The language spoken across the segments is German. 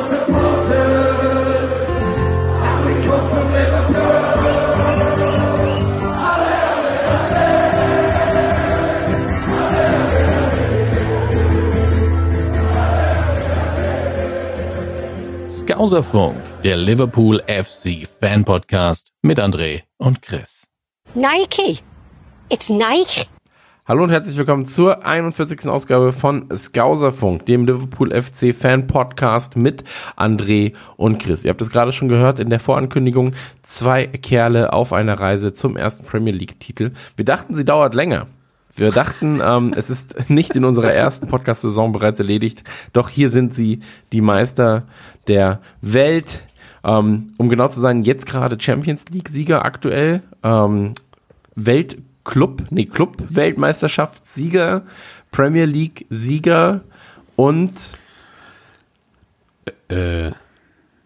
supported, and der Liverpool FC Fan Podcast mit André und Chris. Nike. It's Nike. Hallo und herzlich willkommen zur 41. Ausgabe von Skauserfunk, dem Liverpool FC Fan Podcast mit André und Chris. Ihr habt es gerade schon gehört in der Vorankündigung. Zwei Kerle auf einer Reise zum ersten Premier League Titel. Wir dachten, sie dauert länger. Wir dachten, ähm, es ist nicht in unserer ersten Podcast-Saison bereits erledigt. Doch hier sind sie, die Meister der Welt. Ähm, um genau zu sein, jetzt gerade Champions League-Sieger aktuell. Ähm, Weltclub, nee, Club-Weltmeisterschaftssieger, Premier League-Sieger und Äh,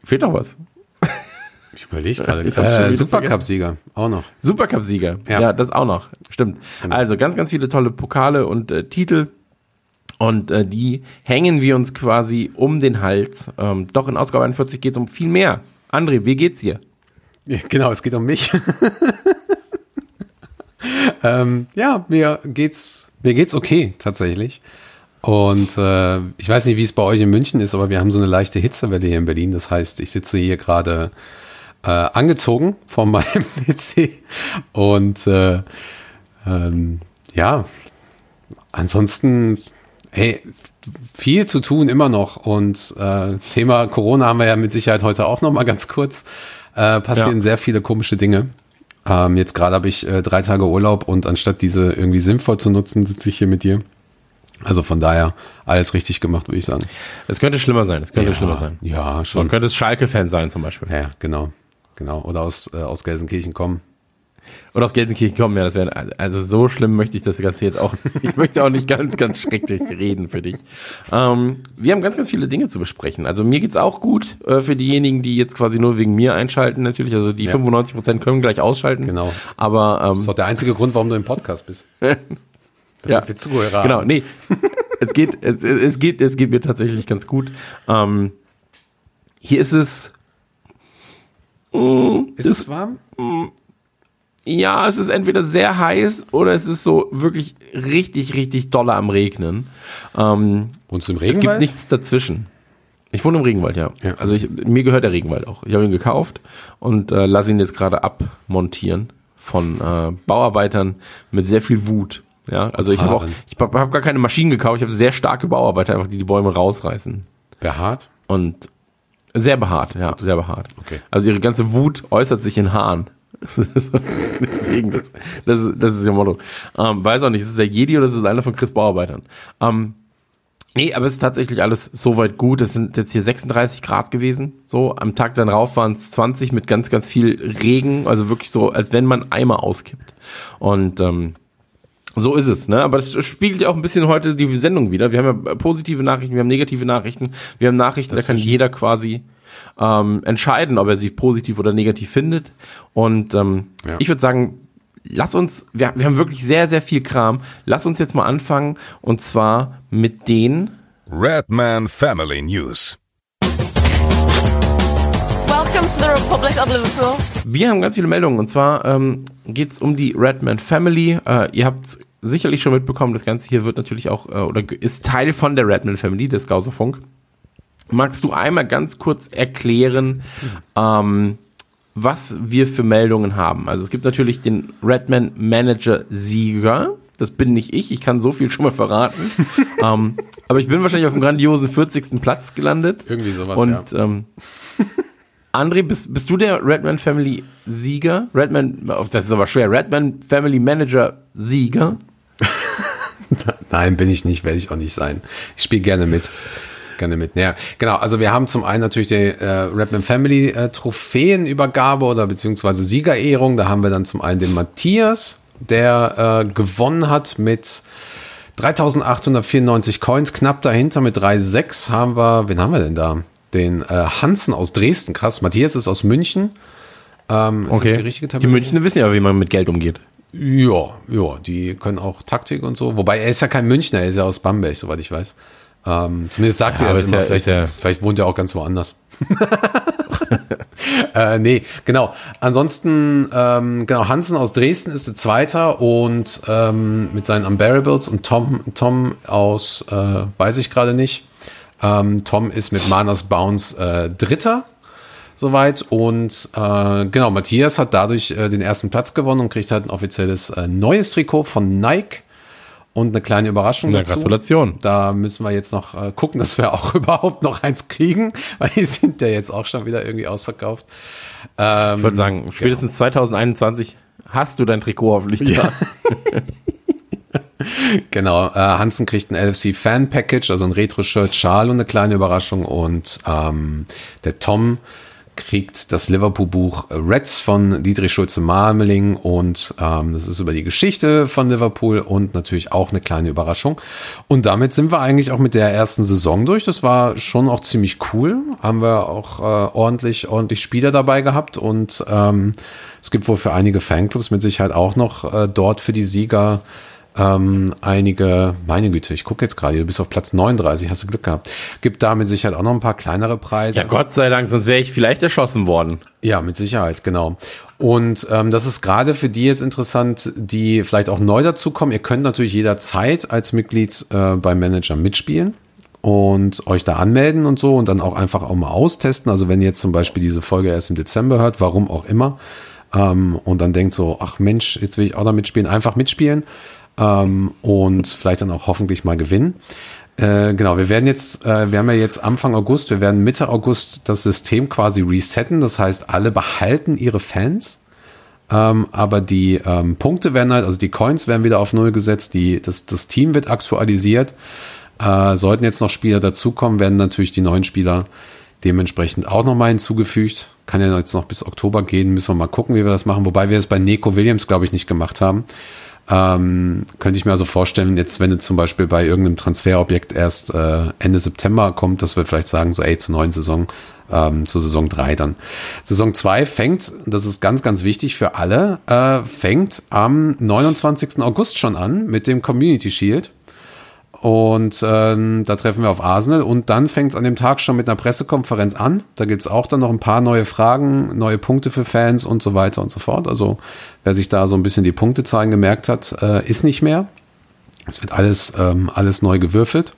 fehlt noch was. ich überlege gerade. Äh, Supercup-Sieger, auch noch. Supercup-Sieger. Ja. Ja. das auch noch. Stimmt. Genau. Also ganz, ganz viele tolle Pokale und äh, Titel. Und äh, die hängen wir uns quasi um den Hals. Ähm, doch in Ausgabe 41 geht es um viel mehr. André, wie geht's dir? Ja, genau, es geht um mich. ähm, ja, mir geht's, mir geht's okay, tatsächlich. Und äh, ich weiß nicht, wie es bei euch in München ist, aber wir haben so eine leichte Hitzewelle hier in Berlin. Das heißt, ich sitze hier gerade äh, angezogen von meinem PC und äh, ähm, ja, ansonsten, hey, viel zu tun immer noch. Und äh, Thema Corona haben wir ja mit Sicherheit heute auch noch mal ganz kurz. Äh, passieren Ja. sehr viele komische Dinge. Ähm, jetzt gerade habe ich äh, drei Tage Urlaub und anstatt diese irgendwie sinnvoll zu nutzen, sitze ich hier mit dir. Also von daher alles richtig gemacht, würde ich sagen. Es könnte schlimmer sein. Es könnte ja, schlimmer sein. Ja, Man schon. könnte es Schalke-Fan sein zum Beispiel. Ja, genau. Genau. Oder aus, äh, aus Gelsenkirchen kommen. Oder aus Gelsenkirchen kommen, ja, das wäre, also so schlimm möchte ich das Ganze jetzt auch, ich möchte auch nicht ganz, ganz schrecklich reden für dich. Ähm, wir haben ganz, ganz viele Dinge zu besprechen. Also mir geht's auch gut, äh, für diejenigen, die jetzt quasi nur wegen mir einschalten natürlich, also die Ja. 95 Prozent können gleich ausschalten. Genau. Aber, Das ähm, ist doch der einzige Grund, warum du im Podcast bist. ja, wir Zuhörer genau, nee, es geht, es, es geht, es geht mir tatsächlich ganz gut. Ähm, hier ist es, Ist es warm? Ja, es ist entweder sehr heiß oder es ist so wirklich richtig, richtig doller am Regnen. Ähm, Wohnst du im Es gibt Regenwald? nichts dazwischen. Ich wohne im Regenwald, ja. Ja. Also ich, mir gehört der Regenwald auch. Ich habe ihn gekauft und äh, lasse ihn jetzt gerade abmontieren von äh, Bauarbeitern mit sehr viel Wut. Ja, also ich habe auch, ich habe hab gar keine Maschinen gekauft. Ich habe sehr starke Bauarbeiter, einfach die die Bäume rausreißen Behaart? und sehr behaart, ja, sehr behaart. Okay. Also ihre ganze Wut äußert sich in Haaren. Deswegen, das, das, ist, das ist ihr Motto. Ähm, weiß auch nicht, ist es der Jedi oder ist es einer von Chris Bauarbeitern? Ähm, nee, aber es ist tatsächlich alles soweit gut. Es sind jetzt hier 36 Grad gewesen. So, am Tag dann rauf waren es 20 mit ganz, ganz viel Regen. Also wirklich so, als wenn man Eimer auskippt. Und ähm, so ist es, ne? Aber das spiegelt ja auch ein bisschen heute die Sendung wieder. Wir haben ja positive Nachrichten, wir haben negative Nachrichten, wir haben Nachrichten, da kann jeder quasi ähm, entscheiden, ob er sie positiv oder negativ findet. Und ähm, Ja. ich würde sagen, lass uns, wir, wir haben wirklich sehr, sehr viel Kram. Lass uns jetzt mal anfangen und zwar mit den Redman Family News. Welcome to the Republic of Liverpool. Wir haben ganz viele Meldungen und zwar ähm, geht es um die Redman Family. Äh, ihr habt sicherlich schon mitbekommen, das Ganze hier wird natürlich auch äh, oder ist Teil von der Redman Family, des Gauserfunk. Magst du einmal ganz kurz erklären, ähm, was wir für Meldungen haben? Also es gibt natürlich den Redman Manager Sieger. Das bin nicht ich, ich kann so viel schon mal verraten. ähm, aber ich bin wahrscheinlich auf dem grandiosen 40. Platz gelandet. Irgendwie sowas, Und ja. ähm, André, bist, bist du der Redman Family Sieger? Redman, oh, das ist aber schwer. Redman Family Manager Sieger? Nein, bin ich nicht, werde ich auch nicht sein. Ich spiele gerne mit. Gerne mit. Ja, genau. Also wir haben zum einen natürlich die äh, Redman Family äh, Trophäenübergabe oder beziehungsweise Siegerehrung. Da haben wir dann zum einen den Matthias, der äh, gewonnen hat mit 3894 Coins. Knapp dahinter mit 3,6 haben wir, wen haben wir denn da? Den äh, Hansen aus Dresden. Krass. Matthias ist aus München. Ähm, ist das die richtige Die? Münchner wissen ja, wie man mit Geld umgeht. Ja, ja, die können auch Taktik und so. Wobei er ist ja kein Münchner, er ist ja aus Bamberg, soweit ich weiß. Ähm, zumindest sagt Ja, er es immer. ja- vielleicht, ja- vielleicht wohnt er auch ganz woanders. äh, nee, genau. Ansonsten, ähm, genau, Hansen aus Dresden ist der Zweiter und ähm, mit seinen Unbearables und Tom, Tom aus, äh, weiß ich gerade nicht. Ähm, Tom ist mit Manas Bounce äh, Dritter soweit. Und äh, genau, Matthias hat dadurch äh, den ersten Platz gewonnen und kriegt halt ein offizielles äh, neues Trikot von Nike und eine kleine Überraschung Na, dazu. Gratulation. Da müssen wir jetzt noch äh, gucken, dass wir auch überhaupt noch eins kriegen, weil die sind ja jetzt auch schon wieder irgendwie ausverkauft. Ähm, Ich würde sagen, spätestens 2021 hast du dein Trikot hoffentlich da. Genau, äh, Hansen kriegt ein LFC Fan Package, also ein Retro-Shirt, Schal und eine kleine Überraschung. Und ähm, der Tom kriegt das Liverpool-Buch Reds von Dietrich Schulze-Marmeling und ähm, das ist über die Geschichte von Liverpool und natürlich auch eine kleine Überraschung. Und damit sind wir eigentlich auch mit der ersten Saison durch. Das war schon auch ziemlich cool. Haben wir auch äh, ordentlich, ordentlich Spieler dabei gehabt und ähm, es gibt wohl für einige Fanclubs mit Sicherheit auch noch äh, dort für die Sieger ähm, einige, meine Güte, ich gucke jetzt gerade, du bist auf Platz 39, hast du Glück gehabt. Gibt da mit Sicherheit auch noch ein paar kleinere Preise. Ja, Gott sei Dank, sonst wäre ich vielleicht erschossen worden. Ja, mit Sicherheit, genau. Und ähm, das ist gerade für die jetzt interessant, die vielleicht auch neu dazukommen. Ihr könnt natürlich jederzeit als Mitglied äh, beim Manager mitspielen und euch da anmelden und so und dann auch einfach auch mal austesten. Also wenn ihr jetzt zum Beispiel diese Folge erst im Dezember hört, warum auch immer, ähm, und dann denkt so, ach Mensch, jetzt will ich auch da mitspielen, einfach mitspielen ähm, und vielleicht dann auch hoffentlich mal gewinnen. Äh, genau, wir werden jetzt, äh, wir haben ja jetzt Anfang August, wir werden Mitte August das System quasi resetten. Das heißt, alle behalten ihre Fans, ähm, aber die ähm, Punkte werden halt, also die Coins werden wieder auf Null gesetzt, die, das, das Team wird aktualisiert. Äh, sollten jetzt noch Spieler dazukommen, werden natürlich die neuen Spieler dementsprechend auch nochmal hinzugefügt. Kann ja jetzt noch bis Oktober gehen, müssen wir mal gucken, wie wir das machen. Wobei wir das bei Neko Williams, glaube ich, nicht gemacht haben. Ähm, könnte ich mir also vorstellen, jetzt wenn du zum Beispiel bei irgendeinem Transferobjekt erst äh, Ende September kommt, dass wir vielleicht sagen, so ey, zur neuen Saison, ähm, zur Saison 3 dann. Saison 2 fängt, das ist ganz, ganz wichtig für alle, äh, fängt am 29. August schon an mit dem Community Shield. Und ähm, da treffen wir auf Arsenal und dann fängt es an dem Tag schon mit einer Pressekonferenz an. Da gibt's auch dann noch ein paar neue Fragen, neue Punkte für Fans und so weiter und so fort. Also wer sich da so ein bisschen die Punktezahlen gemerkt hat, äh, ist nicht mehr. Es wird alles, ähm, alles neu gewürfelt.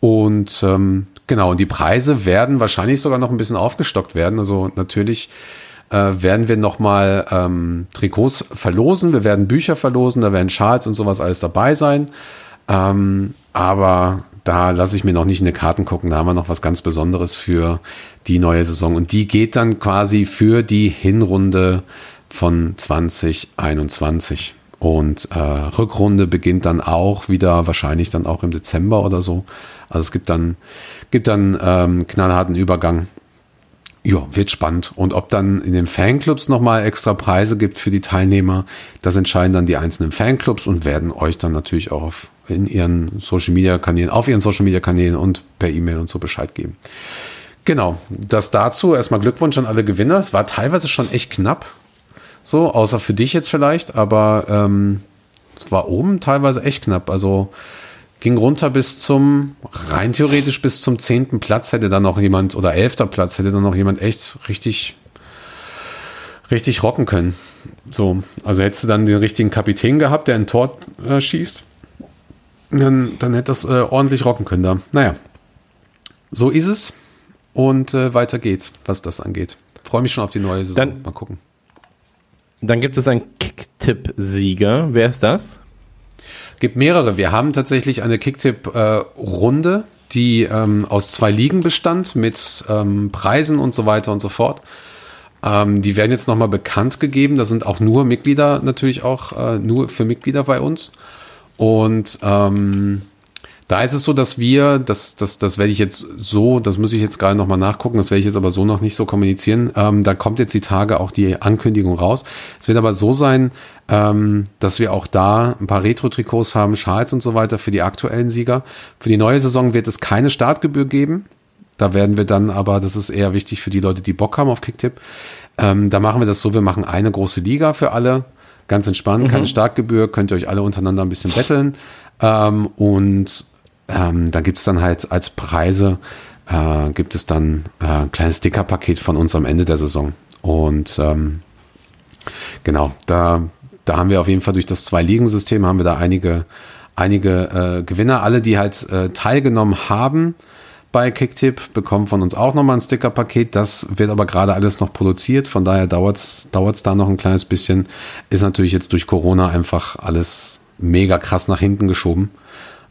Und ähm, genau, und die Preise werden wahrscheinlich sogar noch ein bisschen aufgestockt werden. Also natürlich äh, werden wir nochmal ähm, Trikots verlosen, wir werden Bücher verlosen, da werden Schals und sowas alles dabei sein. Ähm, aber da lasse ich mir noch nicht in die Karten gucken. Da haben wir noch was ganz Besonderes für die neue Saison. Und die geht dann quasi für die Hinrunde von 2021. Und äh, Rückrunde beginnt dann auch wieder, wahrscheinlich dann auch im Dezember oder so. Also es gibt dann, gibt dann ähm, knallharten Übergang. Ja, wird spannend. Und ob dann in den Fanclubs nochmal extra Preise gibt für die Teilnehmer, das entscheiden dann die einzelnen Fanclubs und werden euch dann natürlich auch auf, in ihren Social Media Kanälen, auf ihren Social Media Kanälen und per E-Mail und so Bescheid geben. Genau, das dazu. Erstmal Glückwunsch an alle Gewinner. Es war teilweise schon echt knapp. So, außer für dich jetzt vielleicht, aber ähm, es war oben teilweise echt knapp. Also ging runter bis zum, rein theoretisch bis zum zehnten Platz hätte dann noch jemand, oder elfter Platz hätte dann noch jemand echt richtig, richtig rocken können. So, also hättest du dann den richtigen Kapitän gehabt, der ein Tor äh, schießt, dann, dann hätte das äh, ordentlich rocken können da. Naja, so ist es und äh, weiter geht's, was das angeht. Freue mich schon auf die neue Saison. Dann- Mal gucken. Dann gibt es einen Kicktipp-Sieger. Wer ist das? gibt mehrere. Wir haben tatsächlich eine Kicktipp-Runde, die ähm, aus zwei Ligen bestand mit ähm, Preisen und so weiter und so fort. Ähm, die werden jetzt nochmal bekannt gegeben. Da sind auch nur Mitglieder natürlich auch äh, nur für Mitglieder bei uns. Und ähm, da ist es so, dass wir, das, das, das werde ich jetzt so, das muss ich jetzt gerade nochmal nachgucken, das werde ich jetzt aber so noch nicht so kommunizieren. Ähm, da kommt jetzt die Tage auch die Ankündigung raus. Es wird aber so sein, ähm, dass wir auch da ein paar Retro-Trikots haben, Schals und so weiter für die aktuellen Sieger. Für die neue Saison wird es keine Startgebühr geben. Da werden wir dann aber, das ist eher wichtig für die Leute, die Bock haben auf Kicktipp. Ähm, da machen wir das so, wir machen eine große Liga für alle Ganz entspannt, keine Startgebühr, könnt ihr euch alle untereinander ein bisschen betteln. Ähm, und ähm, da gibt's dann halt als Preise, äh, gibt es dann äh, ein kleines Stickerpaket von uns am Ende der Saison. Und ähm, genau, da, da haben wir auf jeden Fall durch das Zwei-Ligen-System haben wir da einige, einige äh, Gewinner. Alle, die halt äh, teilgenommen haben bei Kicktip, bekommen von uns auch nochmal ein Stickerpaket. Das wird aber gerade alles noch produziert. Von daher dauert's dauert's da noch ein kleines bisschen. Ist natürlich jetzt durch Corona einfach alles mega krass nach hinten geschoben.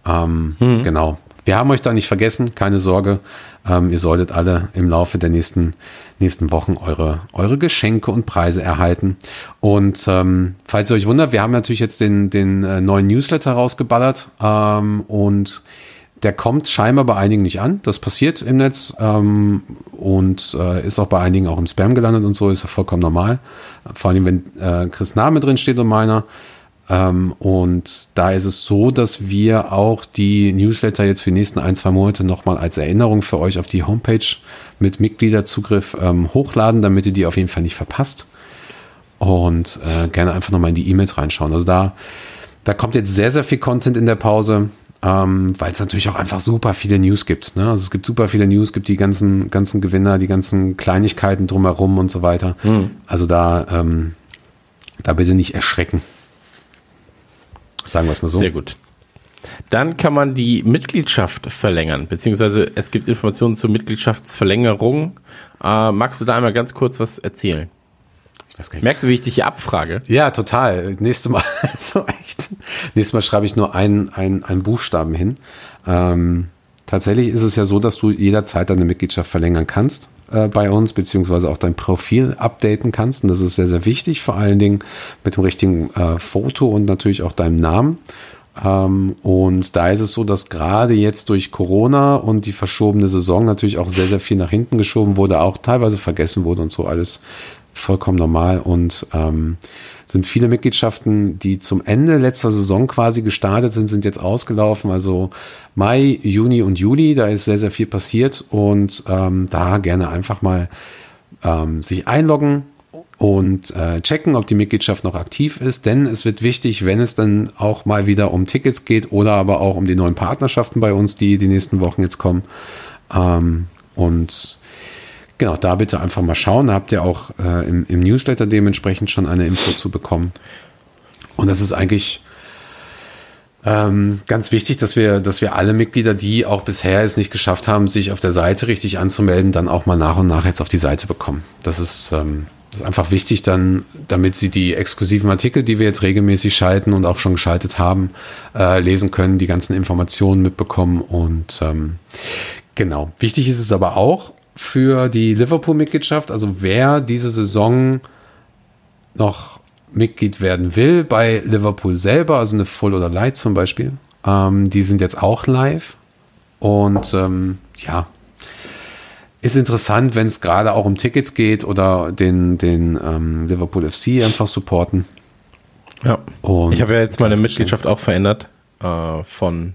Ähm, Genau. Wir haben euch da nicht vergessen, keine Sorge. Ähm, ihr solltet alle im Laufe der nächsten, nächsten Wochen eure, eure Geschenke und Preise erhalten. Und ähm, falls ihr euch wundert, wir haben natürlich jetzt den, den äh, neuen Newsletter rausgeballert ähm, und der kommt scheinbar bei einigen nicht an. Das passiert im Netz ähm, und äh, ist auch bei einigen auch im Spam gelandet und so, ist ja vollkommen normal. Vor allem, wenn äh, Chris Name drin steht und meiner. Ähm, und da ist es so, dass wir auch die Newsletter jetzt für die nächsten ein, zwei Monate nochmal als Erinnerung für euch auf die Homepage mit Mitgliederzugriff ähm, hochladen, damit ihr die auf jeden Fall nicht verpasst. Und äh, gerne einfach nochmal in die E-Mails reinschauen. Also da, da kommt jetzt sehr, sehr viel Content in der Pause, ähm, weil es natürlich auch einfach super viele News gibt. Ne? Also es gibt super viele News, gibt die ganzen, ganzen Gewinner, die ganzen Kleinigkeiten drumherum und so weiter. Also da, ähm, da bitte nicht erschrecken. Sagen wir es mal so. Sehr gut. Dann kann man die Mitgliedschaft verlängern, beziehungsweise es gibt Informationen zur Mitgliedschaftsverlängerung. Äh, magst du da einmal ganz kurz was erzählen? Ich weiß gar nicht. Merkst du, wie ich dich hier abfrage? Ja, total. Nächstes Mal, so echt. Nächstes Mal schreibe ich nur einen, einen, einen Buchstaben hin. Ähm, tatsächlich ist es ja so, dass du jederzeit deine Mitgliedschaft verlängern kannst äh, bei uns, beziehungsweise auch dein Profil updaten kannst. Und das ist sehr, sehr wichtig, vor allen Dingen mit dem richtigen äh, Foto und natürlich auch deinem Namen. Ähm, und da ist es so, dass gerade jetzt durch Corona und die verschobene Saison natürlich auch sehr, sehr viel nach hinten geschoben wurde, auch teilweise vergessen wurde und so alles vollkommen normal und ähm, sind viele Mitgliedschaften, die zum Ende letzter Saison quasi gestartet sind, sind jetzt ausgelaufen. Also Mai, Juni und Juli, da ist sehr, sehr viel passiert und ähm, da gerne einfach mal ähm, sich einloggen und äh, checken, ob die Mitgliedschaft noch aktiv ist, denn es wird wichtig, wenn es dann auch mal wieder um Tickets geht oder aber auch um die neuen Partnerschaften bei uns, die die nächsten Wochen jetzt kommen. Ähm, und genau, da bitte einfach mal schauen. Da habt ihr auch äh, im, im Newsletter dementsprechend schon eine Info zu bekommen. Und das ist eigentlich ähm, ganz wichtig, dass wir, dass wir alle Mitglieder, die auch bisher es nicht geschafft haben, sich auf der Seite richtig anzumelden, dann auch mal nach und nach jetzt auf die Seite bekommen. Das ist, ähm, das ist einfach wichtig, dann, damit sie die exklusiven Artikel, die wir jetzt regelmäßig schalten und auch schon geschaltet haben, äh, lesen können, die ganzen Informationen mitbekommen und ähm, genau. Wichtig ist es aber auch für die Liverpool-Mitgliedschaft, also wer diese Saison noch Mitglied werden will bei Liverpool selber, also eine Full oder Light zum Beispiel, ähm, die sind jetzt auch live. Und ähm, ja, ist interessant, wenn es gerade auch um Tickets geht oder den, den ähm, Liverpool FC einfach supporten. Ja. Und ich habe ja jetzt meine Mitgliedschaft auch verändert äh, von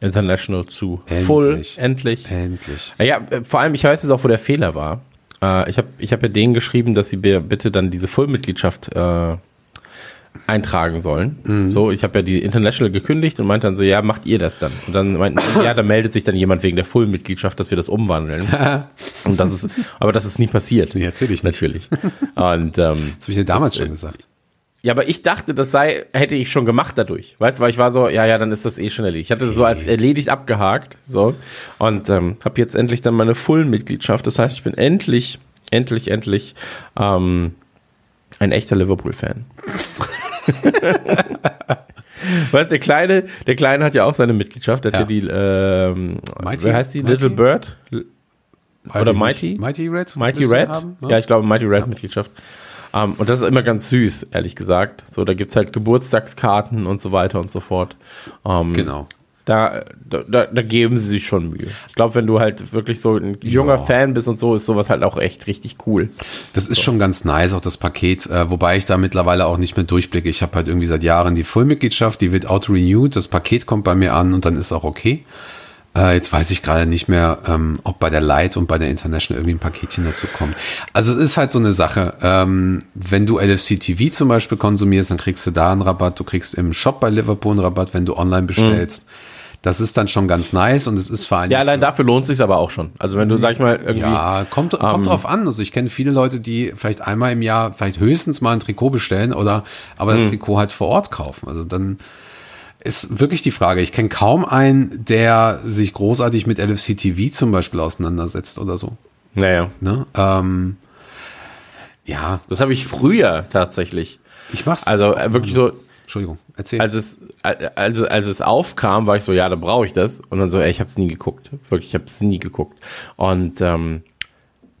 International zu Endlich. Full. Endlich. Endlich. Ja, äh, vor allem, ich weiß jetzt auch, wo der Fehler war. Äh, ich habe ich hab ja denen geschrieben, dass sie mir bitte dann diese Full-Mitgliedschaft äh, eintragen sollen. Mhm. So, ich habe ja die International gekündigt und meinte dann so, ja, macht ihr das dann? Und dann meinten sie, ja, da meldet sich dann jemand wegen der Full-Mitgliedschaft, dass wir das umwandeln. und das ist, aber das ist nie passiert. Nee, natürlich nicht. Natürlich. Und ähm, Das habe ich dir damals Das, äh, schon gesagt. Ja, aber ich dachte, das sei, hätte ich schon gemacht dadurch. Weißt du, weil ich war so, ja, ja, dann ist das eh schon erledigt. Ich hatte es so als erledigt abgehakt, so. Und ähm, habe jetzt endlich dann meine Full-Mitgliedschaft. Das heißt, ich bin endlich, endlich, endlich ähm, ein echter Liverpool-Fan. weißt du, der Kleine, der Kleine hat ja auch seine Mitgliedschaft. Der Ja. hat ja die, ähm, Mighty? wie heißt die? Mighty? Little Bird? Weiß Oder. Mighty? Mighty Red? Mighty Red? ne? Ja, ich glaube Mighty Red Mitgliedschaft. Ähm, und das ist immer ganz süß, ehrlich gesagt. So, da gibt's halt Geburtstagskarten und so weiter und so fort. Ähm, Genau. Da, da, da, geben sie sich schon Mühe. Ich glaube, wenn du halt wirklich so ein junger Ja. Fan bist und so, ist sowas halt auch echt richtig cool. Das ist schon ganz nice, auch das Paket, äh, wobei ich da mittlerweile auch nicht mehr durchblicke. Ich habe halt irgendwie seit Jahren die Fullmitgliedschaft, die wird auto-renewed, das Paket kommt bei mir an und dann ist auch okay. Äh, jetzt weiß ich gerade nicht mehr, ähm, ob bei der Light und bei der International irgendwie ein Paketchen dazu kommt. Also es ist halt so eine Sache. Ähm, wenn du LFC TV zum Beispiel konsumierst, dann kriegst du da einen Rabatt. Du kriegst im Shop bei Liverpool einen Rabatt, wenn du online bestellst. Das ist dann schon ganz nice und es ist vor allem. Ja, allein dafür lohnt sich aber auch schon. Also wenn du, sag ich mal, irgendwie. Ja, kommt, kommt ähm, drauf an. Also ich kenne viele Leute, die vielleicht einmal im Jahr, vielleicht höchstens mal ein Trikot bestellen oder aber das Trikot halt vor Ort kaufen. Also dann ist wirklich die Frage. Ich kenne kaum einen, der sich großartig mit LFC TV zum Beispiel auseinandersetzt oder so. Naja, Ne? Ähm, ja, das habe ich früher tatsächlich. ich mach's. Also äh, wirklich so, Entschuldigung, erzähl. als es, äh, als, als es aufkam, war ich so, ja, dann brauche ich das. Und dann so, ey, ich habe es nie geguckt. Wirklich, ich habe es nie geguckt. Und ähm,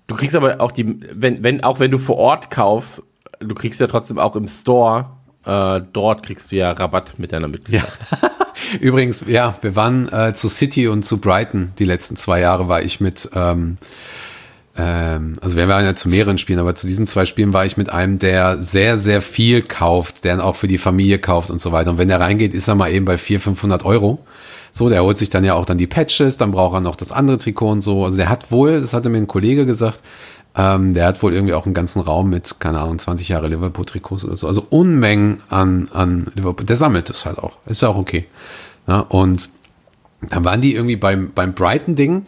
du kriegst aber auch die, wenn, wenn, auch wenn du vor Ort kaufst, du kriegst ja trotzdem auch im Store, äh, dort kriegst du ja Rabatt mit deiner ja. Mitgliedschaft. Übrigens, ja, wir waren äh, zu City und zu Brighton. Die letzten zwei Jahre war ich mit, ähm, ähm, also wir waren ja zu mehreren Spielen, aber zu diesen zwei Spielen war ich mit einem, der sehr, sehr viel kauft, der dann auch für die Familie kauft und so weiter. Und wenn der reingeht, ist er mal eben bei 400, 500 Euro. So, der holt sich dann ja auch dann die Patches, dann braucht er noch das andere Trikot und so. Also der hat wohl, das hatte mir ein Kollege gesagt, ähm, der hat wohl irgendwie auch einen ganzen Raum mit, keine Ahnung, 20 Jahre Liverpool-Trikots oder so. Also Unmengen an, an Liverpool. Der sammelt es halt auch. Ist ja auch okay. Ja, und dann waren die irgendwie beim, beim Brighton-Ding,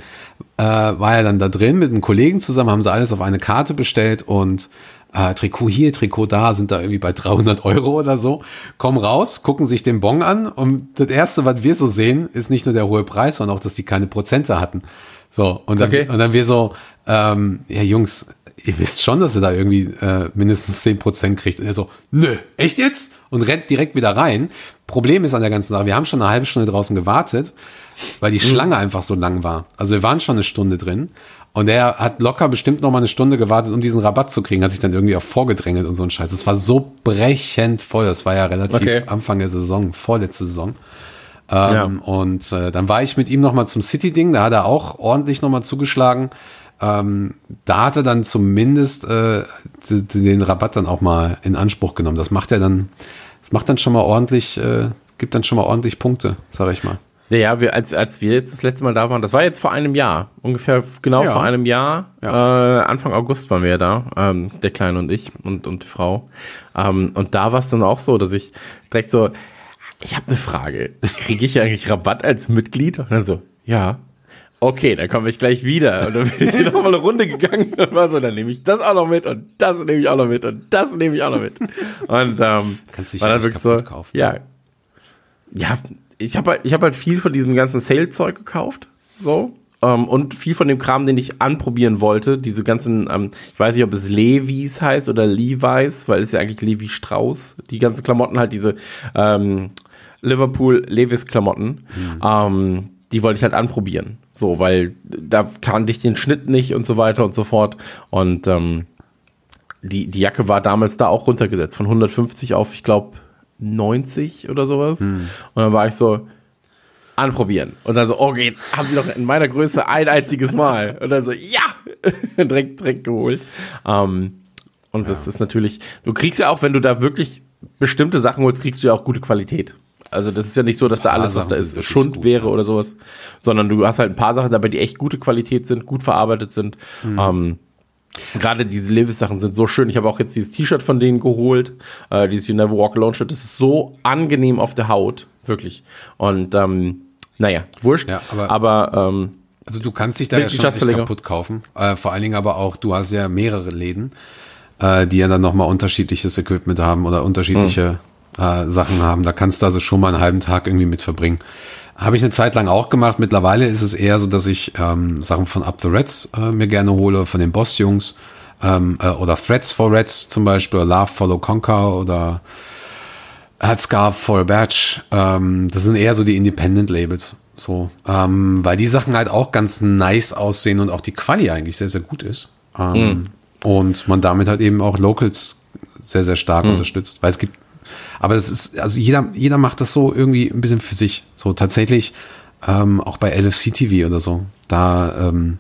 äh, war er dann da drin mit einem Kollegen zusammen, haben sie alles auf eine Karte bestellt und äh, Trikot hier, Trikot da, sind da irgendwie bei 300 Euro oder so. Kommen raus, gucken sich den Bon an und das Erste, was wir so sehen, ist nicht nur der hohe Preis, sondern auch, dass die keine Prozente hatten. So, und dann, Okay. und dann wir so, ähm, ja Jungs, ihr wisst schon, dass ihr da irgendwie äh, mindestens 10% kriegt. Und er so, nö, echt jetzt? Und rennt direkt wieder rein. Problem ist an der ganzen Sache, wir haben schon eine halbe Stunde draußen gewartet, weil die Schlange einfach so lang war. Also wir waren schon eine Stunde drin. Und er hat locker bestimmt noch mal eine Stunde gewartet, um diesen Rabatt zu kriegen, hat sich dann irgendwie auch vorgedrängelt und so ein Scheiß. Es war so brechend voll. Das war ja relativ Okay. Anfang der Saison, vorletzte Saison. Ähm, Ja. Und äh, dann war ich mit ihm noch mal zum City-Ding, da hat er auch ordentlich noch mal zugeschlagen. Ähm, da hat er dann zumindest äh, den Rabatt dann auch mal in Anspruch genommen. Das macht er dann, das macht dann schon mal ordentlich, äh, gibt dann schon mal ordentlich Punkte, sag ich mal. Ja, ja, wir, als, als wir jetzt das letzte Mal da waren, das war jetzt vor einem Jahr, ungefähr genau Ja. vor einem Jahr, Ja. äh, Anfang August waren wir ja da, ähm, der Kleine und ich und, und die Frau. Ähm, und da war es dann auch so, dass ich direkt so, ich habe eine Frage, kriege ich eigentlich Rabatt als Mitglied? Und dann so, ja. Okay, dann komme ich gleich wieder. Und dann bin ich noch mal eine Runde gegangen und war so, dann nehme ich das auch noch mit und das nehme ich auch noch mit und das nehme ich auch noch mit. Und ähm, Kannst dich war dann wirklich so, kaufen. ja, ja, ich habe halt, ich hab halt viel von diesem ganzen Sale-Zeug gekauft. So. Ähm, und viel von dem Kram, den ich anprobieren wollte. Diese ganzen, ähm, ich weiß nicht, ob es Levis heißt oder Levi's, weil es ja eigentlich Levi Strauss. Die ganzen Klamotten halt, diese ähm, Liverpool Levis Klamotten. Ähm, die wollte ich halt anprobieren. So, weil da kannte ich den Schnitt nicht und so weiter und so fort. Und ähm, die, die Jacke war damals da auch runtergesetzt, von 150 auf, ich glaube, 90 oder sowas. Und dann war ich so, anprobieren. Und dann so, okay, haben sie doch in meiner Größe ein einziges Mal. Und dann so, ja, direkt, direkt geholt. Ähm, und das ist natürlich, du kriegst ja auch, wenn du da wirklich bestimmte Sachen holst, kriegst du ja auch gute Qualität. Also das ist ja nicht so, dass da alles, was da ist, Schund gut, wäre ja. oder sowas, sondern du hast halt ein paar Sachen dabei, die echt gute Qualität sind, gut verarbeitet sind. Ähm, Gerade diese Levis-Sachen sind so schön. Ich habe auch jetzt dieses T-Shirt von denen geholt, äh, dieses You Never Walk Alone Shirt. Das ist so angenehm auf der Haut, wirklich. Und ähm, naja, wurscht. Ja, aber- aber ähm, Also du kannst dich da ja schon nicht Mitgliedschaftsverlängerung. kaputt kaufen. Äh, vor allen Dingen aber auch, du hast ja mehrere Läden, äh, die ja dann nochmal unterschiedliches Equipment haben oder unterschiedliche äh, Sachen haben. Da kannst du also schon mal einen halben Tag irgendwie mit verbringen. Habe ich eine Zeit lang auch gemacht. Mittlerweile ist es eher so, dass ich ähm, Sachen von Up the Reds äh, mir gerne hole, von den Boss-Jungs ähm, äh, oder Threats for Reds zum Beispiel, oder Love, Follow, Conquer oder Headscarf for a Badge. Ähm, das sind eher so die Independent-Labels. So, ähm, weil die Sachen halt auch ganz nice aussehen und auch die Quali eigentlich sehr, sehr gut ist. Ähm, Und man damit halt eben auch Locals sehr, sehr stark unterstützt. Weil es gibt, aber das ist, also jeder, jeder macht das so irgendwie ein bisschen für sich. So tatsächlich, ähm, auch bei LFC TV oder so. Da, ähm,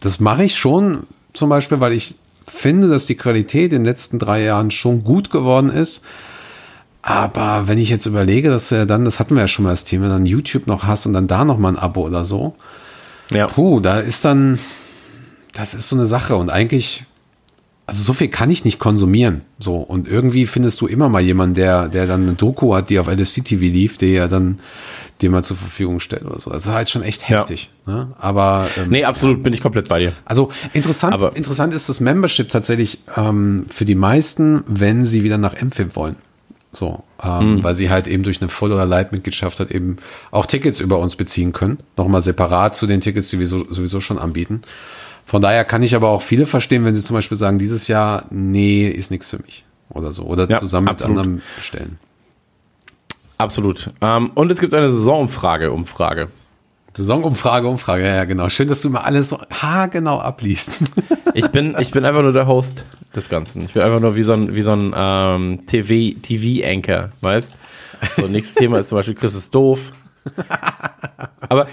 das mache ich schon zum Beispiel, weil ich finde, dass die Qualität in den letzten drei Jahren schon gut geworden ist. Aber wenn ich jetzt überlege, dass du ja dann, das hatten wir ja schon mal das Thema, dann YouTube noch hast und dann da noch mal ein Abo oder so, Ja. puh, da ist dann, das ist so eine Sache und eigentlich, also so viel kann ich nicht konsumieren, so und irgendwie findest du immer mal jemanden, der, der dann eine Doku hat, die auf LSC TV lief, der ja dann dir mal zur Verfügung stellt oder so. Das ist halt schon echt Ja. heftig. Ne? Aber ähm, Nee, absolut, bin ich komplett bei dir. also interessant, Aber- interessant ist das Membership tatsächlich ähm, für die meisten, wenn sie wieder nach MFIB wollen. So, ähm, Hm. weil sie halt eben durch eine Voll- oder Leitmitgliedschaft halt eben auch Tickets über uns beziehen können. Nochmal separat zu den Tickets, die wir so, sowieso schon anbieten. Von daher kann ich aber auch viele verstehen, wenn sie zum Beispiel sagen, dieses Jahr, nee, ist nichts für mich. Oder so. Oder Ja, zusammen absolut. mit anderen bestellen. Absolut. Ähm, und es gibt eine Saisonumfrage, Umfrage. Saisonumfrage, Umfrage, ja, ja, genau. Schön, dass du immer alles so haargenau abliest. Ich bin, ich bin einfach nur der Host des Ganzen. Ich bin einfach nur wie so ein, wie so ein ähm, TV, TV-Anchor, weißt? So, nächstes Thema ist zum Beispiel Chris ist doof. Aber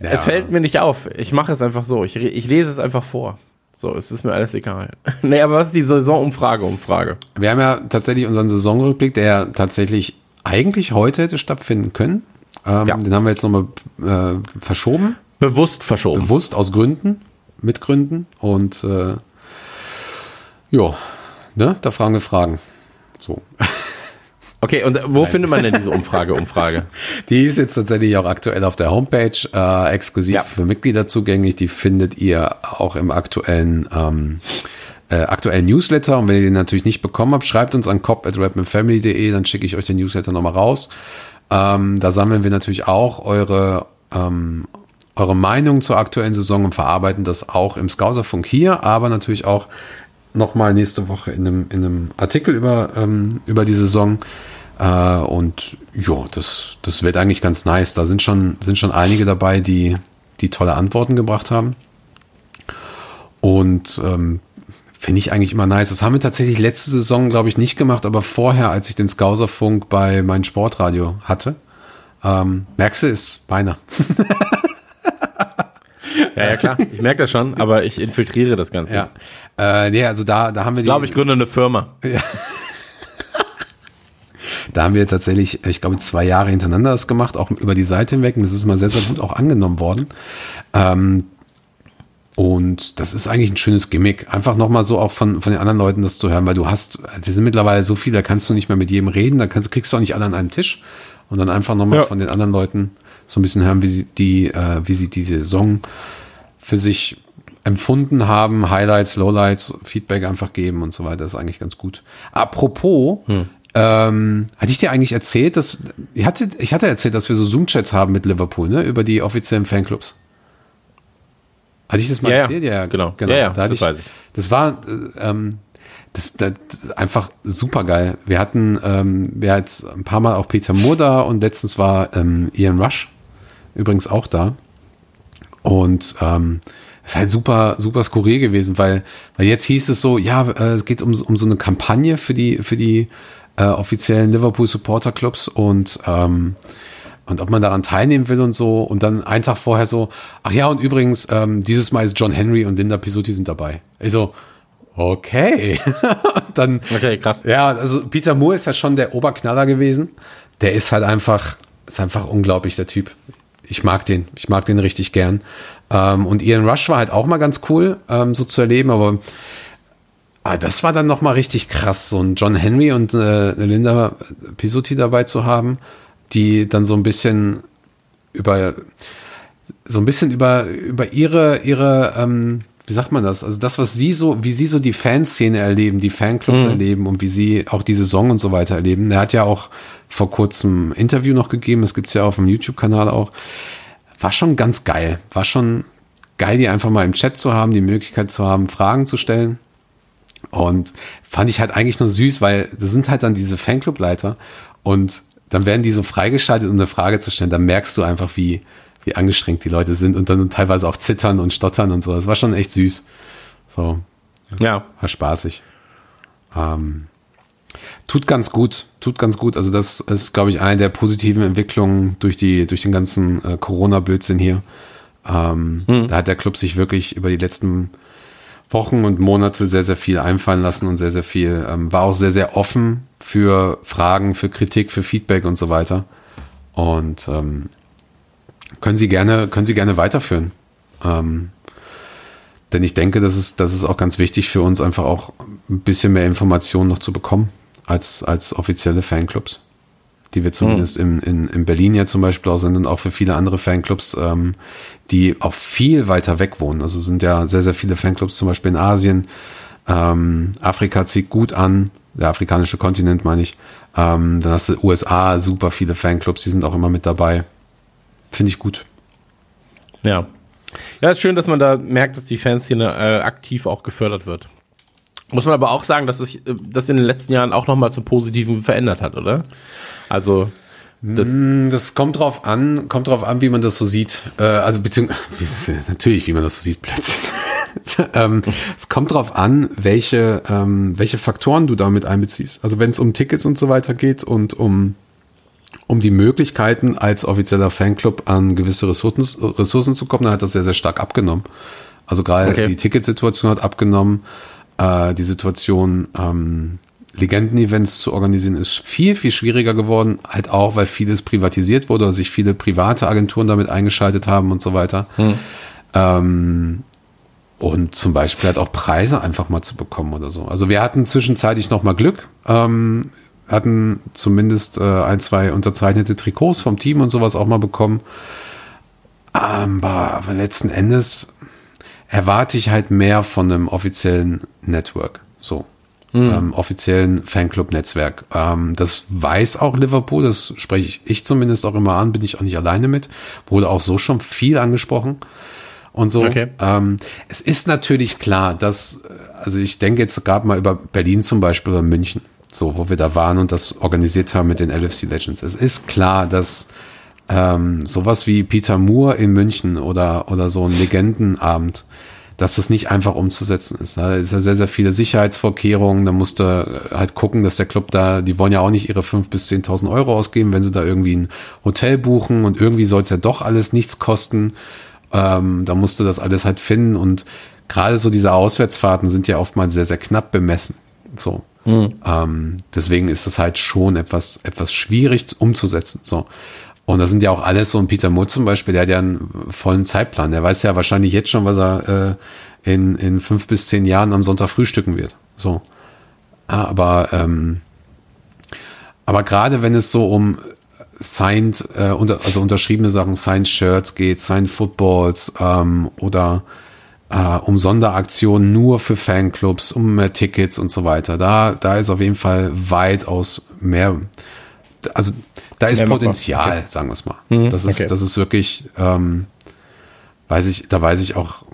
es fällt mir nicht auf. Ich mache es einfach so. Ich, ich lese es einfach vor. So, es ist mir alles egal. nee, aber was ist die Saisonumfrage, Umfrage? Wir haben ja tatsächlich unseren Saisonrückblick, der ja tatsächlich eigentlich heute hätte stattfinden können. Ähm, Ja. Den haben wir jetzt nochmal äh, verschoben, Bewusst verschoben. bewusst aus Gründen, mit Gründen. Und äh, ja, ne, da fragen wir Fragen. So. Okay, und wo findet man denn diese Umfrage, Umfrage? Die ist jetzt tatsächlich auch aktuell auf der Homepage, äh, exklusiv Ja. für Mitglieder zugänglich. Die findet ihr auch im aktuellen, ähm, äh, aktuellen Newsletter. Und wenn ihr den natürlich nicht bekommen habt, schreibt uns an cop.rapmanfamily.de, dann schicke ich euch den Newsletter nochmal raus. Ähm, da sammeln wir natürlich auch eure, ähm, eure Meinung zur aktuellen Saison und verarbeiten das auch im Scouserfunk hier, aber natürlich auch nochmal nächste Woche in einem, in einem Artikel über, ähm, über die Saison. Äh, und ja, das, das wird eigentlich ganz nice. Da sind schon, sind schon einige dabei, die, die tolle Antworten gebracht haben. Und ähm, finde ich eigentlich immer nice. Das haben wir tatsächlich letzte Saison, glaube ich, nicht gemacht, aber vorher, als ich den Scouserfunk bei meinem Sportradio hatte. Ähm, merkst du, ist beinahe. Ja, ja, klar. Ich merke das schon, aber ich infiltriere das Ganze. Ja. Äh, nee, also da, da haben wir Ich glaube, ich gründe eine Firma. Da haben wir tatsächlich, ich glaube, zwei Jahre hintereinander das gemacht, auch über die Seite hinweg. Und das ist mal sehr, sehr gut auch angenommen worden. Ähm, und das ist eigentlich ein schönes Gimmick. Einfach nochmal so auch von, von den anderen Leuten das zu hören, weil du hast, wir sind mittlerweile so viele, da kannst du nicht mehr mit jedem reden, da kannst, kriegst du auch nicht alle an einem Tisch. Und dann einfach nochmal Ja. von den anderen Leuten so ein bisschen hören, wie sie die, äh, wie sie die Saison für sich empfunden haben, Highlights, Lowlights, Feedback einfach geben und so weiter, ist eigentlich ganz gut. Apropos, ähm, hatte ich dir eigentlich erzählt, dass ich hatte, ich hatte erzählt, dass wir so Zoom-Chats haben mit Liverpool, ne, über die offiziellen Fanclubs. Hatte ich das mal Ja, ja. erzählt? Ja, Genau. genau. Ja, ja, da das weiß ich. Das war äh, ähm, das, das, das einfach super geil. Wir hatten, ähm, wir hatten jetzt ein paar Mal auch Peter Moore da und letztens war ähm, Ian Rush übrigens auch da. Und ähm, das ist halt super, super skurril gewesen, weil, weil jetzt hieß es so, ja, äh, es geht um, um so eine Kampagne für die, für die äh, offiziellen Liverpool Supporter Clubs und ähm, und ob man daran teilnehmen will und so. Und dann einen Tag vorher so, ach ja, und übrigens, ähm, dieses Mal ist John Henry und Linda Pisuti sind dabei. Ich so, okay. dann, Okay, krass. ja, also Peter Moore ist ja schon der Oberknaller gewesen. Der ist halt einfach, ist einfach unglaublich, der Typ. Ich mag den. Ich mag den richtig gern. Ähm, und Ian Rush war halt auch mal ganz cool, ähm, so zu erleben, aber ah, das war dann nochmal richtig krass, so ein John Henry und äh, Linda Pisuti dabei zu haben, die dann so ein bisschen über so ein bisschen über, über ihre, ihre, ähm, wie sagt man das? Also das, was sie so, wie sie so die Fanszene erleben, die Fanclubs erleben und wie sie auch die Saison und so weiter erleben. Er hat ja auch vor kurzem ein Interview noch gegeben, das gibt's ja auf dem YouTube-Kanal auch. War schon ganz geil. War schon geil, die einfach mal im Chat zu haben, die Möglichkeit zu haben, Fragen zu stellen. Und fand ich halt eigentlich nur süß, weil das sind halt dann diese Fanclub-Leiter und dann werden die so freigeschaltet, um eine Frage zu stellen. Dann merkst du einfach, wie, wie angestrengt die Leute sind und dann teilweise auch zittern und stottern und so. Das war schon echt süß. So, Ja. war spaßig. Ähm, tut ganz gut, tut ganz gut. Also das ist, glaube ich, eine der positiven Entwicklungen durch die, durch den ganzen äh, Corona-Blödsinn hier. Ähm, Da hat der Club sich wirklich über die letzten Wochen und Monate sehr, sehr viel einfallen lassen und sehr, sehr viel, ähm, war auch sehr, sehr offen für Fragen, für Kritik, für Feedback und so weiter. Und ähm, können Sie gerne, können Sie gerne weiterführen. Ähm, denn ich denke, das ist, das ist auch ganz wichtig für uns, einfach auch ein bisschen mehr Informationen noch zu bekommen als, als offizielle Fanclubs, die wir zumindest in, in, in Berlin ja zum Beispiel auch sind und auch für viele andere Fanclubs, ähm, die auch viel weiter weg wohnen. Also sind ja sehr, sehr viele Fanclubs zum Beispiel in Asien. Ähm, Afrika zieht gut an, der afrikanische Kontinent meine ich. Ähm, dann hast du USA super viele Fanclubs, die sind auch immer mit dabei. Finde ich gut. Ja. Ja, ist schön, dass man da merkt, dass die Fanszene äh, aktiv auch gefördert wird. Muss man aber auch sagen, dass sich äh, das in den letzten Jahren auch nochmal zum Positiven verändert hat, oder? Also, das, Mm, Das kommt drauf an, kommt drauf an, wie man das so sieht. Äh, also beziehungsweise natürlich, wie man das so sieht, plötzlich. ähm, es kommt drauf an, welche, ähm, welche Faktoren du damit einbeziehst. Also wenn es um Tickets und so weiter geht und um, um die Möglichkeiten als offizieller Fanclub an gewisse Ressourcen, Ressourcen zu kommen, dann hat das sehr, sehr stark abgenommen. Also gerade Okay. die Ticketsituation hat abgenommen. Äh, die Situation, ähm, Legenden-Events zu organisieren, ist viel, viel schwieriger geworden. Halt auch, weil vieles privatisiert wurde oder sich viele private Agenturen damit eingeschaltet haben und so weiter. Ähm, und zum Beispiel halt auch Preise einfach mal zu bekommen oder so. Also wir hatten zwischenzeitlich noch mal Glück. Ähm, hatten zumindest äh, ein, zwei unterzeichnete Trikots vom Team und sowas auch mal bekommen. Aber, aber letzten Endes erwarte ich halt mehr von einem offiziellen Network. So. Ähm, offiziellen Fanclub-Netzwerk. Ähm, das weiß auch Liverpool, das spreche ich zumindest auch immer an, bin ich auch nicht alleine mit. Wurde auch so schon viel angesprochen und so. Okay. Ähm, es ist natürlich klar, dass, äh, also ich denke jetzt gerade mal über Berlin zum Beispiel oder München, so, wo wir da waren und das organisiert haben mit den LFC Legends. Es ist klar, dass ähm, sowas wie Peter Moore in München oder, oder so ein Legendenabend, dass das nicht einfach umzusetzen ist. Da ist ja sehr, sehr viele Sicherheitsvorkehrungen. Da musst du halt gucken, dass der Club da, die wollen ja auch nicht ihre 5.000 bis 10.000 Euro ausgeben, wenn sie da irgendwie ein Hotel buchen und irgendwie soll es ja doch alles nichts kosten. Ähm, da musst du das alles halt finden und gerade so diese Auswärtsfahrten sind ja oftmals sehr, sehr knapp bemessen. So. Ähm, deswegen ist das halt schon etwas, etwas schwierig umzusetzen. So. Und das sind ja auch alles so ein Peter Moore zum Beispiel, der hat ja einen vollen Zeitplan. Der weiß ja wahrscheinlich jetzt schon, was er äh, in, in fünf bis zehn Jahren am Sonntag frühstücken wird. So. Aber, ähm, aber gerade wenn es so um signed, äh, unter, also unterschriebene Sachen, signed Shirts geht, signed Footballs ähm, oder äh, um Sonderaktionen nur für Fanclubs, um mehr Tickets und so weiter. Da, da ist auf jeden Fall weitaus mehr, also da ist machbar. Potenzial, sagen wir es mal. das ist, okay. das ist wirklich, ähm, weiß ich, da weiß ich auch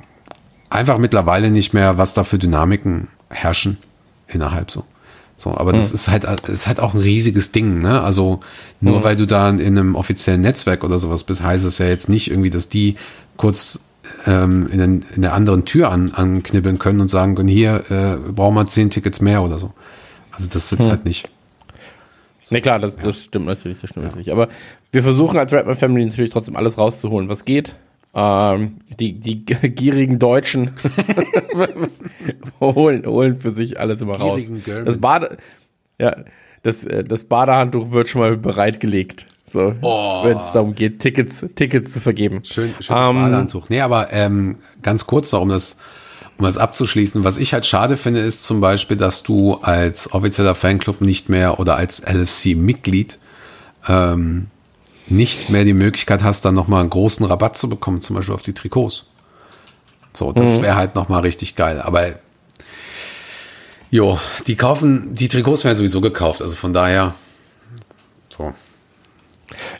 einfach mittlerweile nicht mehr, was da für Dynamiken herrschen innerhalb so. So, aber das ist halt, ist halt auch ein riesiges Ding, ne? Also nur weil du da in einem offiziellen Netzwerk oder sowas bist, heißt es ja jetzt nicht irgendwie, dass die kurz ähm, in, den, in der anderen Tür an, anknibbeln können und sagen können, hier äh, brauchen wir zehn Tickets mehr oder so. Also das ist jetzt halt nicht. Ne, klar, das, das stimmt natürlich, das stimmt natürlich. Aber wir versuchen als Redman Family natürlich trotzdem alles rauszuholen, was geht. Ähm, die, die gierigen Deutschen holen, holen für sich alles immer raus. Gierigen Germans. Das Bade, ja, das, äh, das Badehandtuch wird schon mal bereitgelegt. So, Oh. wenn es darum geht, Tickets, Tickets zu vergeben. Schön, schönes Ähm, Badeanzug. Nee, aber ähm, ganz kurz noch, um das, um das abzuschließen. Was ich halt schade finde, ist zum Beispiel, dass du als offizieller Fanclub nicht mehr oder als LFC-Mitglied ähm, nicht mehr die Möglichkeit hast, dann nochmal einen großen Rabatt zu bekommen, zum Beispiel auf die Trikots. So, das wäre halt nochmal richtig geil. Aber jo, die kaufen, die Trikots werden sowieso gekauft, also von daher so.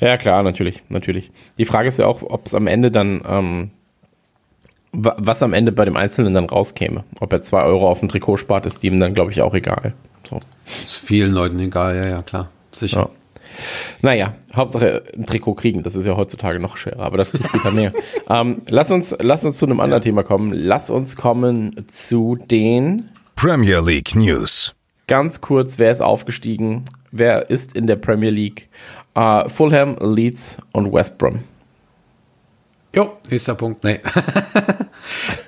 Ja, klar, natürlich, natürlich. Die Frage ist ja auch, ob es am Ende dann, ähm, was am Ende bei dem Einzelnen dann rauskäme. Ob er zwei Euro auf dem Trikot spart, ist ihm dann, glaube ich, auch egal. So. Ist vielen Leuten egal, ja, ja, klar. Sicher. Ja. Naja, Hauptsache ein Trikot kriegen, das ist ja heutzutage noch schwerer, aber das ist später mehr. ähm, lass, uns, lass uns zu einem anderen Thema kommen. Lass uns kommen zu den, Premier League News. ganz kurz, wer ist aufgestiegen, wer ist in der Premier League? Äh, Fulham, Leeds und West Brom. Jo, nächster Punkt. Nee.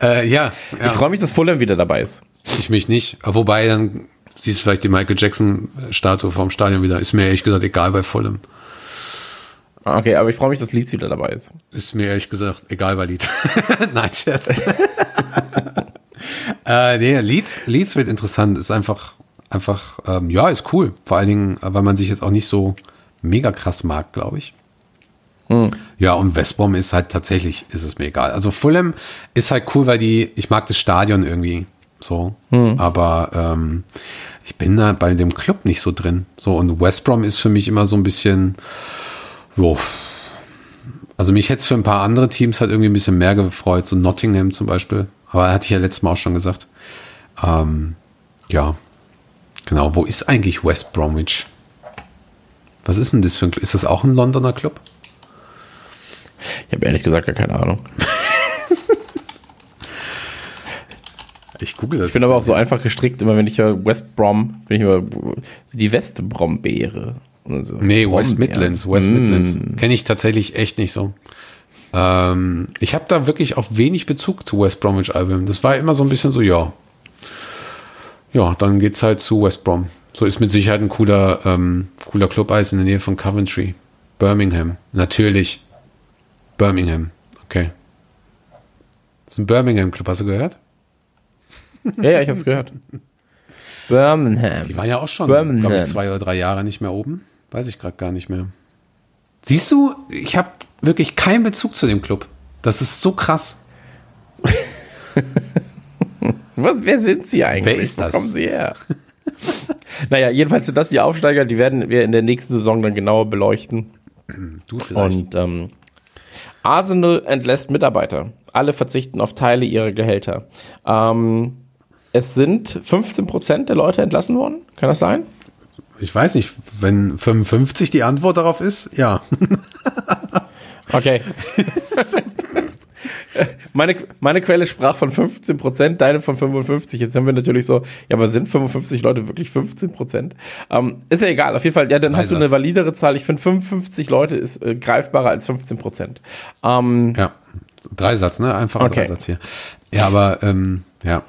Äh, ja, ja. Ich freue mich, dass Fulham wieder dabei ist. Ich mich nicht. Wobei, dann siehst du vielleicht die Michael Jackson-Statue vom Stadion wieder. Ist mir ehrlich gesagt egal bei Fulham. Okay, aber ich freue mich, dass Leeds wieder dabei ist. Ist mir ehrlich gesagt egal bei Leeds. Nein, Scherz. äh, nee, Leeds, Leeds wird interessant. Ist einfach, einfach, ähm, ja, ist cool. Vor allen Dingen, äh, weil man sich jetzt auch nicht so mega krass mag, glaube ich. Ja, und West Brom ist halt tatsächlich, ist es mir egal. Also Fulham ist halt cool, weil die, ich mag das Stadion irgendwie so, aber ähm, ich bin da bei dem Club nicht so drin. So, und West Brom ist für mich immer so ein bisschen, jo, also mich hätte es für ein paar andere Teams halt irgendwie ein bisschen mehr gefreut, so Nottingham zum Beispiel. Aber hatte ich ja letztes Mal auch schon gesagt. Ähm, ja, genau. Wo ist eigentlich West Bromwich? Was ist denn das für ein Club? Ist das auch ein Londoner Club? Ich habe ehrlich gesagt gar keine Ahnung. Ich google das. Ich bin aber auch so einfach gestrickt, immer wenn ich höre West Brom, bin ich immer die West Brombeere. oder so. Nee, West Brombeeren. Midlands. West Mm. Midlands. Kenne ich tatsächlich echt nicht so. Ähm, ich habe da wirklich auch wenig Bezug zu West Bromwich Albion. Das war immer so ein bisschen so, ja. Ja, dann geht's halt zu West Brom. So ist mit Sicherheit ein cooler, ähm, cooler Club-Eis in der Nähe von Coventry. Birmingham. Natürlich. Birmingham. Okay. Das ist ein Birmingham-Club, hast du gehört? Ja, ja, ich habe es gehört. Birmingham. Die waren ja auch schon, glaube ich, zwei oder drei Jahre nicht mehr oben. Weiß ich gerade gar nicht mehr. Siehst du, ich habe wirklich keinen Bezug zu dem Club. Das ist so krass. Was, wer sind sie eigentlich? Wer ist das? Wo kommen sie her? naja, jedenfalls sind das die Aufsteiger, die werden wir in der nächsten Saison dann genauer beleuchten. Du Und ähm, Arsenal entlässt Mitarbeiter. Alle verzichten auf Teile ihrer Gehälter. Ähm, es sind 15% der Leute entlassen worden. Kann das sein? ich weiß nicht, wenn 55 die Antwort darauf ist, ja. Okay. meine, meine Quelle sprach von 15%, deine von 55. Jetzt haben wir natürlich so, ja, aber sind 55 Leute wirklich 15%? Ähm, ist ja egal, auf jeden Fall, ja, dann hast du eine validere Zahl. Ich finde 55 Leute ist äh, greifbarer als 15%. Ähm, Ja. Dreisatz, ne? Einfach ein Okay. Dreisatz hier. Ja, aber ähm, ja.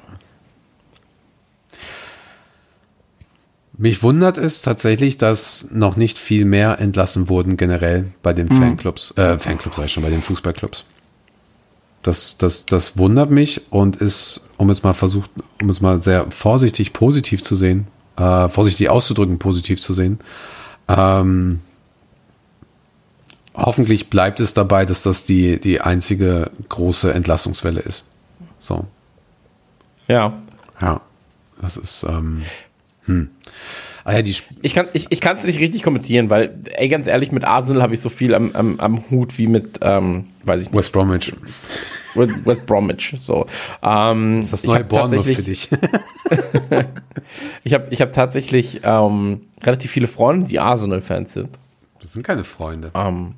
Mich wundert es tatsächlich, dass noch nicht viel mehr entlassen wurden generell bei den Fanclubs, äh, Fanclubs ich schon, bei den Fußballclubs. Das, das, das wundert mich und ist, um es mal versucht, um es mal sehr vorsichtig positiv zu sehen, äh, vorsichtig auszudrücken, positiv zu sehen, ähm, hoffentlich bleibt es dabei, dass das die, die einzige große Entlassungswelle ist. So, ja. ja. Das ist, ähm, hm. Ah ja, die, Sp- Ich kann ich, ich kann es nicht richtig kommentieren, weil, ey, ganz ehrlich, mit Arsenal habe ich so viel am, am, am Hut wie mit, ähm, weiß ich nicht, West Bromwich. West, West Bromwich. So. Ähm, Das ist das ich neue Bournemouth für dich. Ich habe ich hab tatsächlich ähm, relativ viele Freunde, die Arsenal-Fans sind. Das sind keine Freunde. Ähm,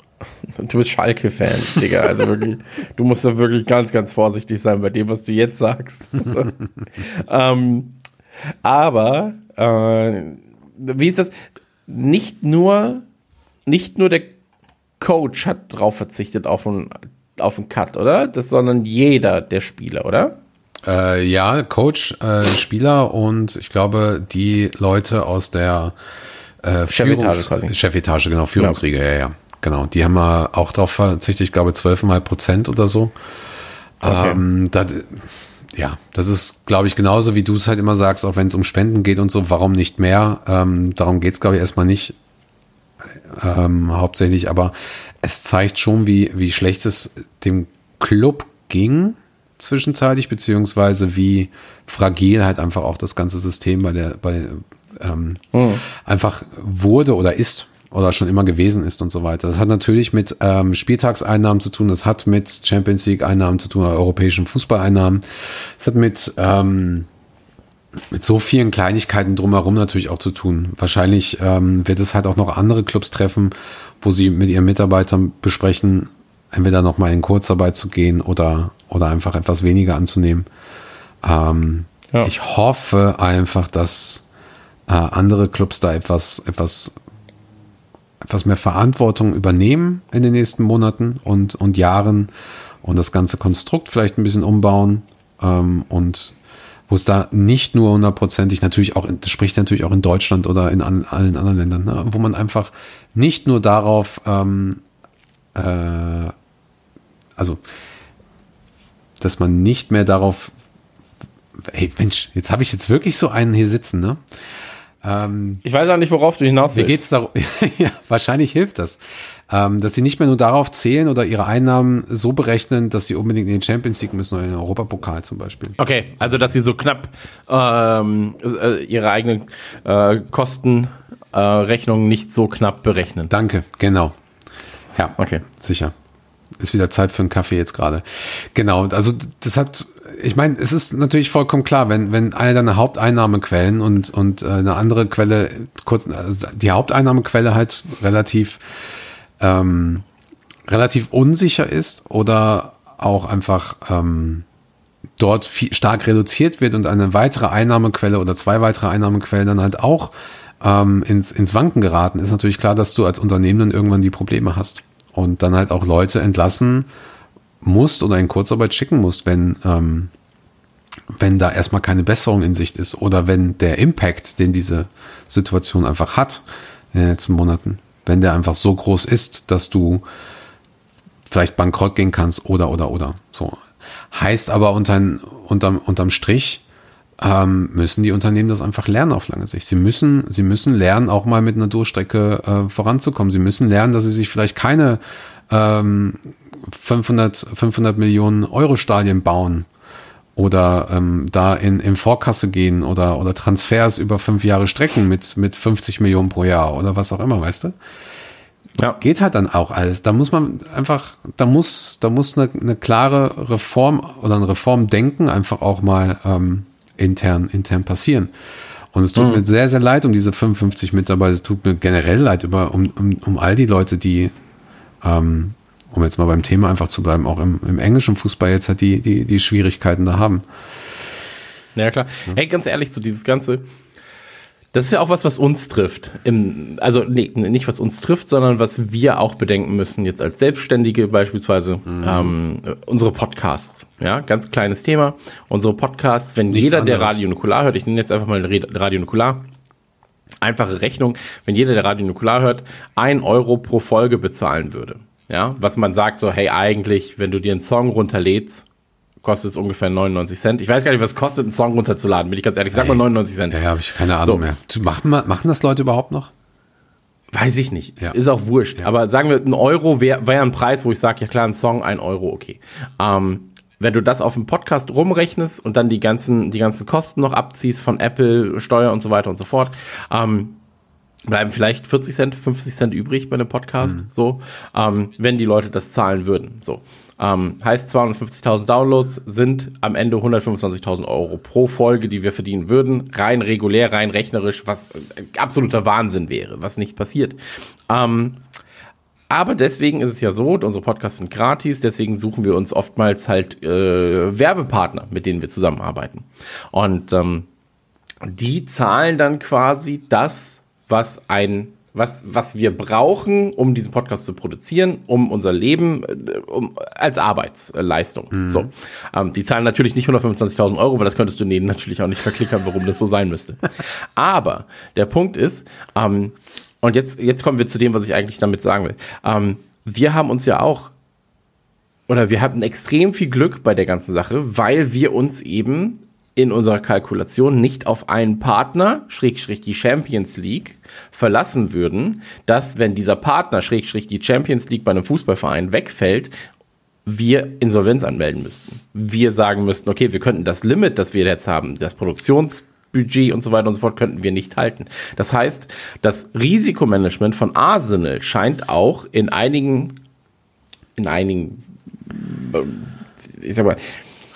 du bist Schalke-Fan, Digga. Also wirklich, du musst da wirklich ganz, ganz vorsichtig sein bei dem, was du jetzt sagst. ähm, aber äh, wie ist das? Nicht nur, nicht nur der Coach hat drauf verzichtet auf einen, auf einen Cut, oder? Das, sondern jeder der Spieler, oder? Äh, ja, Coach, äh, Spieler und ich glaube, die Leute aus der äh, Chefetage. Chefetage, genau, Führungsriege, ja, ja. Genau. Die haben wir auch drauf verzichtet, ich glaube, 12,5 Prozent oder so. Okay. Ähm, das, ja, das ist, glaube ich, genauso wie du es halt immer sagst, auch wenn es um Spenden geht und so, warum nicht mehr? Ähm, darum geht es, glaube ich, erstmal nicht ähm, hauptsächlich, aber es zeigt schon, wie, wie schlecht es dem Club ging zwischenzeitlich, beziehungsweise wie fragil halt einfach auch das ganze System bei der, bei ähm, einfach wurde oder ist oder schon immer gewesen ist und so weiter. Das hat natürlich mit ähm, Spieltagseinnahmen zu tun, das hat mit Champions League Einnahmen zu tun, europäischen Fußballeinnahmen. Es hat mit ähm, mit so vielen Kleinigkeiten drumherum natürlich auch zu tun. Wahrscheinlich ähm, wird es halt auch noch andere Clubs treffen, wo sie mit ihren Mitarbeitern besprechen, entweder noch mal in Kurzarbeit zu gehen oder, oder einfach etwas weniger anzunehmen. Ähm, Ja. Ich hoffe einfach, dass äh, andere Clubs da etwas, etwas, etwas mehr Verantwortung übernehmen in den nächsten Monaten und, und Jahren und das ganze Konstrukt vielleicht ein bisschen umbauen ähm, und wo es da nicht nur hundertprozentig natürlich auch, das spricht natürlich auch in Deutschland oder in an, allen anderen Ländern, ne, wo man einfach nicht nur darauf, ähm, äh, also, dass man nicht mehr darauf, hey Mensch, jetzt habe ich jetzt wirklich so einen hier sitzen, ne? Ähm, Ich weiß auch nicht, worauf du hinaus mir willst. geht's darum, ja, wahrscheinlich hilft das, ähm, dass sie nicht mehr nur darauf zählen oder ihre Einnahmen so berechnen, dass sie unbedingt in den Champions League müssen oder in den Europapokal zum Beispiel. Okay, also dass sie so knapp ähm, äh, ihre eigenen äh, Kostenrechnungen äh, nicht so knapp berechnen. Danke, genau. Ja, Okay. sicher. Ist wieder Zeit für einen Kaffee jetzt gerade. Genau, also das hat, ich meine, es ist natürlich vollkommen klar, wenn, wenn eine deiner Haupteinnahmequellen und, und äh, eine andere Quelle, kurz, also die Haupteinnahmequelle halt relativ, ähm, relativ unsicher ist oder auch einfach ähm, dort viel, stark reduziert wird und eine weitere Einnahmequelle oder zwei weitere Einnahmequellen dann halt auch ähm, ins, ins Wanken geraten, ist natürlich klar, dass du als Unternehmen dann irgendwann die Probleme hast und dann halt auch Leute entlassen musst oder in Kurzarbeit schicken musst, wenn, ähm, wenn da erstmal keine Besserung in Sicht ist oder wenn der Impact, den diese Situation einfach hat in den letzten Monaten, wenn der einfach so groß ist, dass du vielleicht bankrott gehen kannst oder oder oder so. Heißt aber unter, unterm, unterm Strich ähm, müssen die Unternehmen das einfach lernen auf lange Sicht. Sie müssen, sie müssen lernen, auch mal mit einer Durchstrecke äh, voranzukommen. Sie müssen lernen, dass sie sich vielleicht keine ähm, 500, 500 Millionen Euro Stadien bauen oder ähm, da in, in Vorkasse gehen oder, oder Transfers über fünf Jahre strecken mit, mit 50 Millionen pro Jahr oder was auch immer, weißt du? Ja. geht halt dann auch alles. Da muss man einfach, da muss, da muss eine, eine klare Reform oder ein Reformdenken einfach auch mal ähm, intern, intern passieren. Und es tut mir sehr, sehr leid um diese 55 Mitarbeiter. Es tut mir generell leid über, um, um, um all die Leute, die, ähm, um jetzt mal beim Thema einfach zu bleiben, auch im, im englischen Fußball jetzt halt die, die, die Schwierigkeiten da haben. Ja, klar. Hey, ganz ehrlich, so dieses Ganze, das ist ja auch was, was uns trifft. Im, also, nee, nicht was uns trifft, sondern was wir auch bedenken müssen, jetzt als Selbstständige beispielsweise, ähm, unsere Podcasts. Ja, ganz kleines Thema. Unsere Podcasts, wenn jeder, der anderes. Radio Nukular hört, ich nenne jetzt einfach mal Radio Nukular, einfache Rechnung, wenn jeder, der Radio Nukular hört, ein Euro pro Folge bezahlen würde. Ja, was man sagt so, hey, eigentlich, wenn du dir einen Song runterlädst, kostet es ungefähr 99 Cent. Ich weiß gar nicht, was es kostet, einen Song runterzuladen, bin ich ganz ehrlich. Sag mal 99 Cent. Ja, ja, habe ich keine Ahnung So. mehr. Machen, machen das Leute überhaupt noch? Weiß ich nicht. Es Ja. ist auch wurscht. Aber sagen wir, ein Euro wäre wär ein Preis, wo ich sage, ja klar, ein Song, ein Euro, okay. Ähm, wenn du das auf dem Podcast rumrechnest und dann die ganzen, die ganzen Kosten noch abziehst von Apple, Steuer und so weiter und so fort, ähm, bleiben vielleicht 40 Cent, 50 Cent übrig bei einem Podcast, so, ähm, wenn die Leute das zahlen würden. So. Ähm, heißt 250.000 Downloads sind am Ende 125.000 Euro pro Folge, die wir verdienen würden, rein regulär, rein rechnerisch, was äh, absoluter Wahnsinn wäre, was nicht passiert. Ähm, aber deswegen ist es ja so, unsere Podcasts sind gratis, deswegen suchen wir uns oftmals halt äh, Werbepartner, mit denen wir zusammenarbeiten. Und ähm, die zahlen dann quasi das, was ein was, was wir brauchen, um diesen Podcast zu produzieren, um unser Leben äh, um, als Arbeitsleistung. So. Ähm, die zahlen natürlich nicht 125.000 Euro, weil das könntest du denen natürlich auch nicht verklickern, warum das so sein müsste. Aber der Punkt ist, ähm, und jetzt, jetzt kommen wir zu dem, was ich eigentlich damit sagen will. Ähm, wir haben uns ja auch oder wir hatten extrem viel Glück bei der ganzen Sache, weil wir uns eben in unserer Kalkulation nicht auf einen Partner, Schrägstrich die Champions League, verlassen würden, dass wenn dieser Partner, Schrägstrich die Champions League bei einem Fußballverein wegfällt, wir Insolvenz anmelden müssten. Wir sagen müssten, okay, wir könnten das Limit, das wir jetzt haben, das Produktionsbudget und so weiter und so fort, könnten wir nicht halten. Das heißt, das Risikomanagement von Arsenal scheint auch in einigen, in einigen, äh, ich sag mal,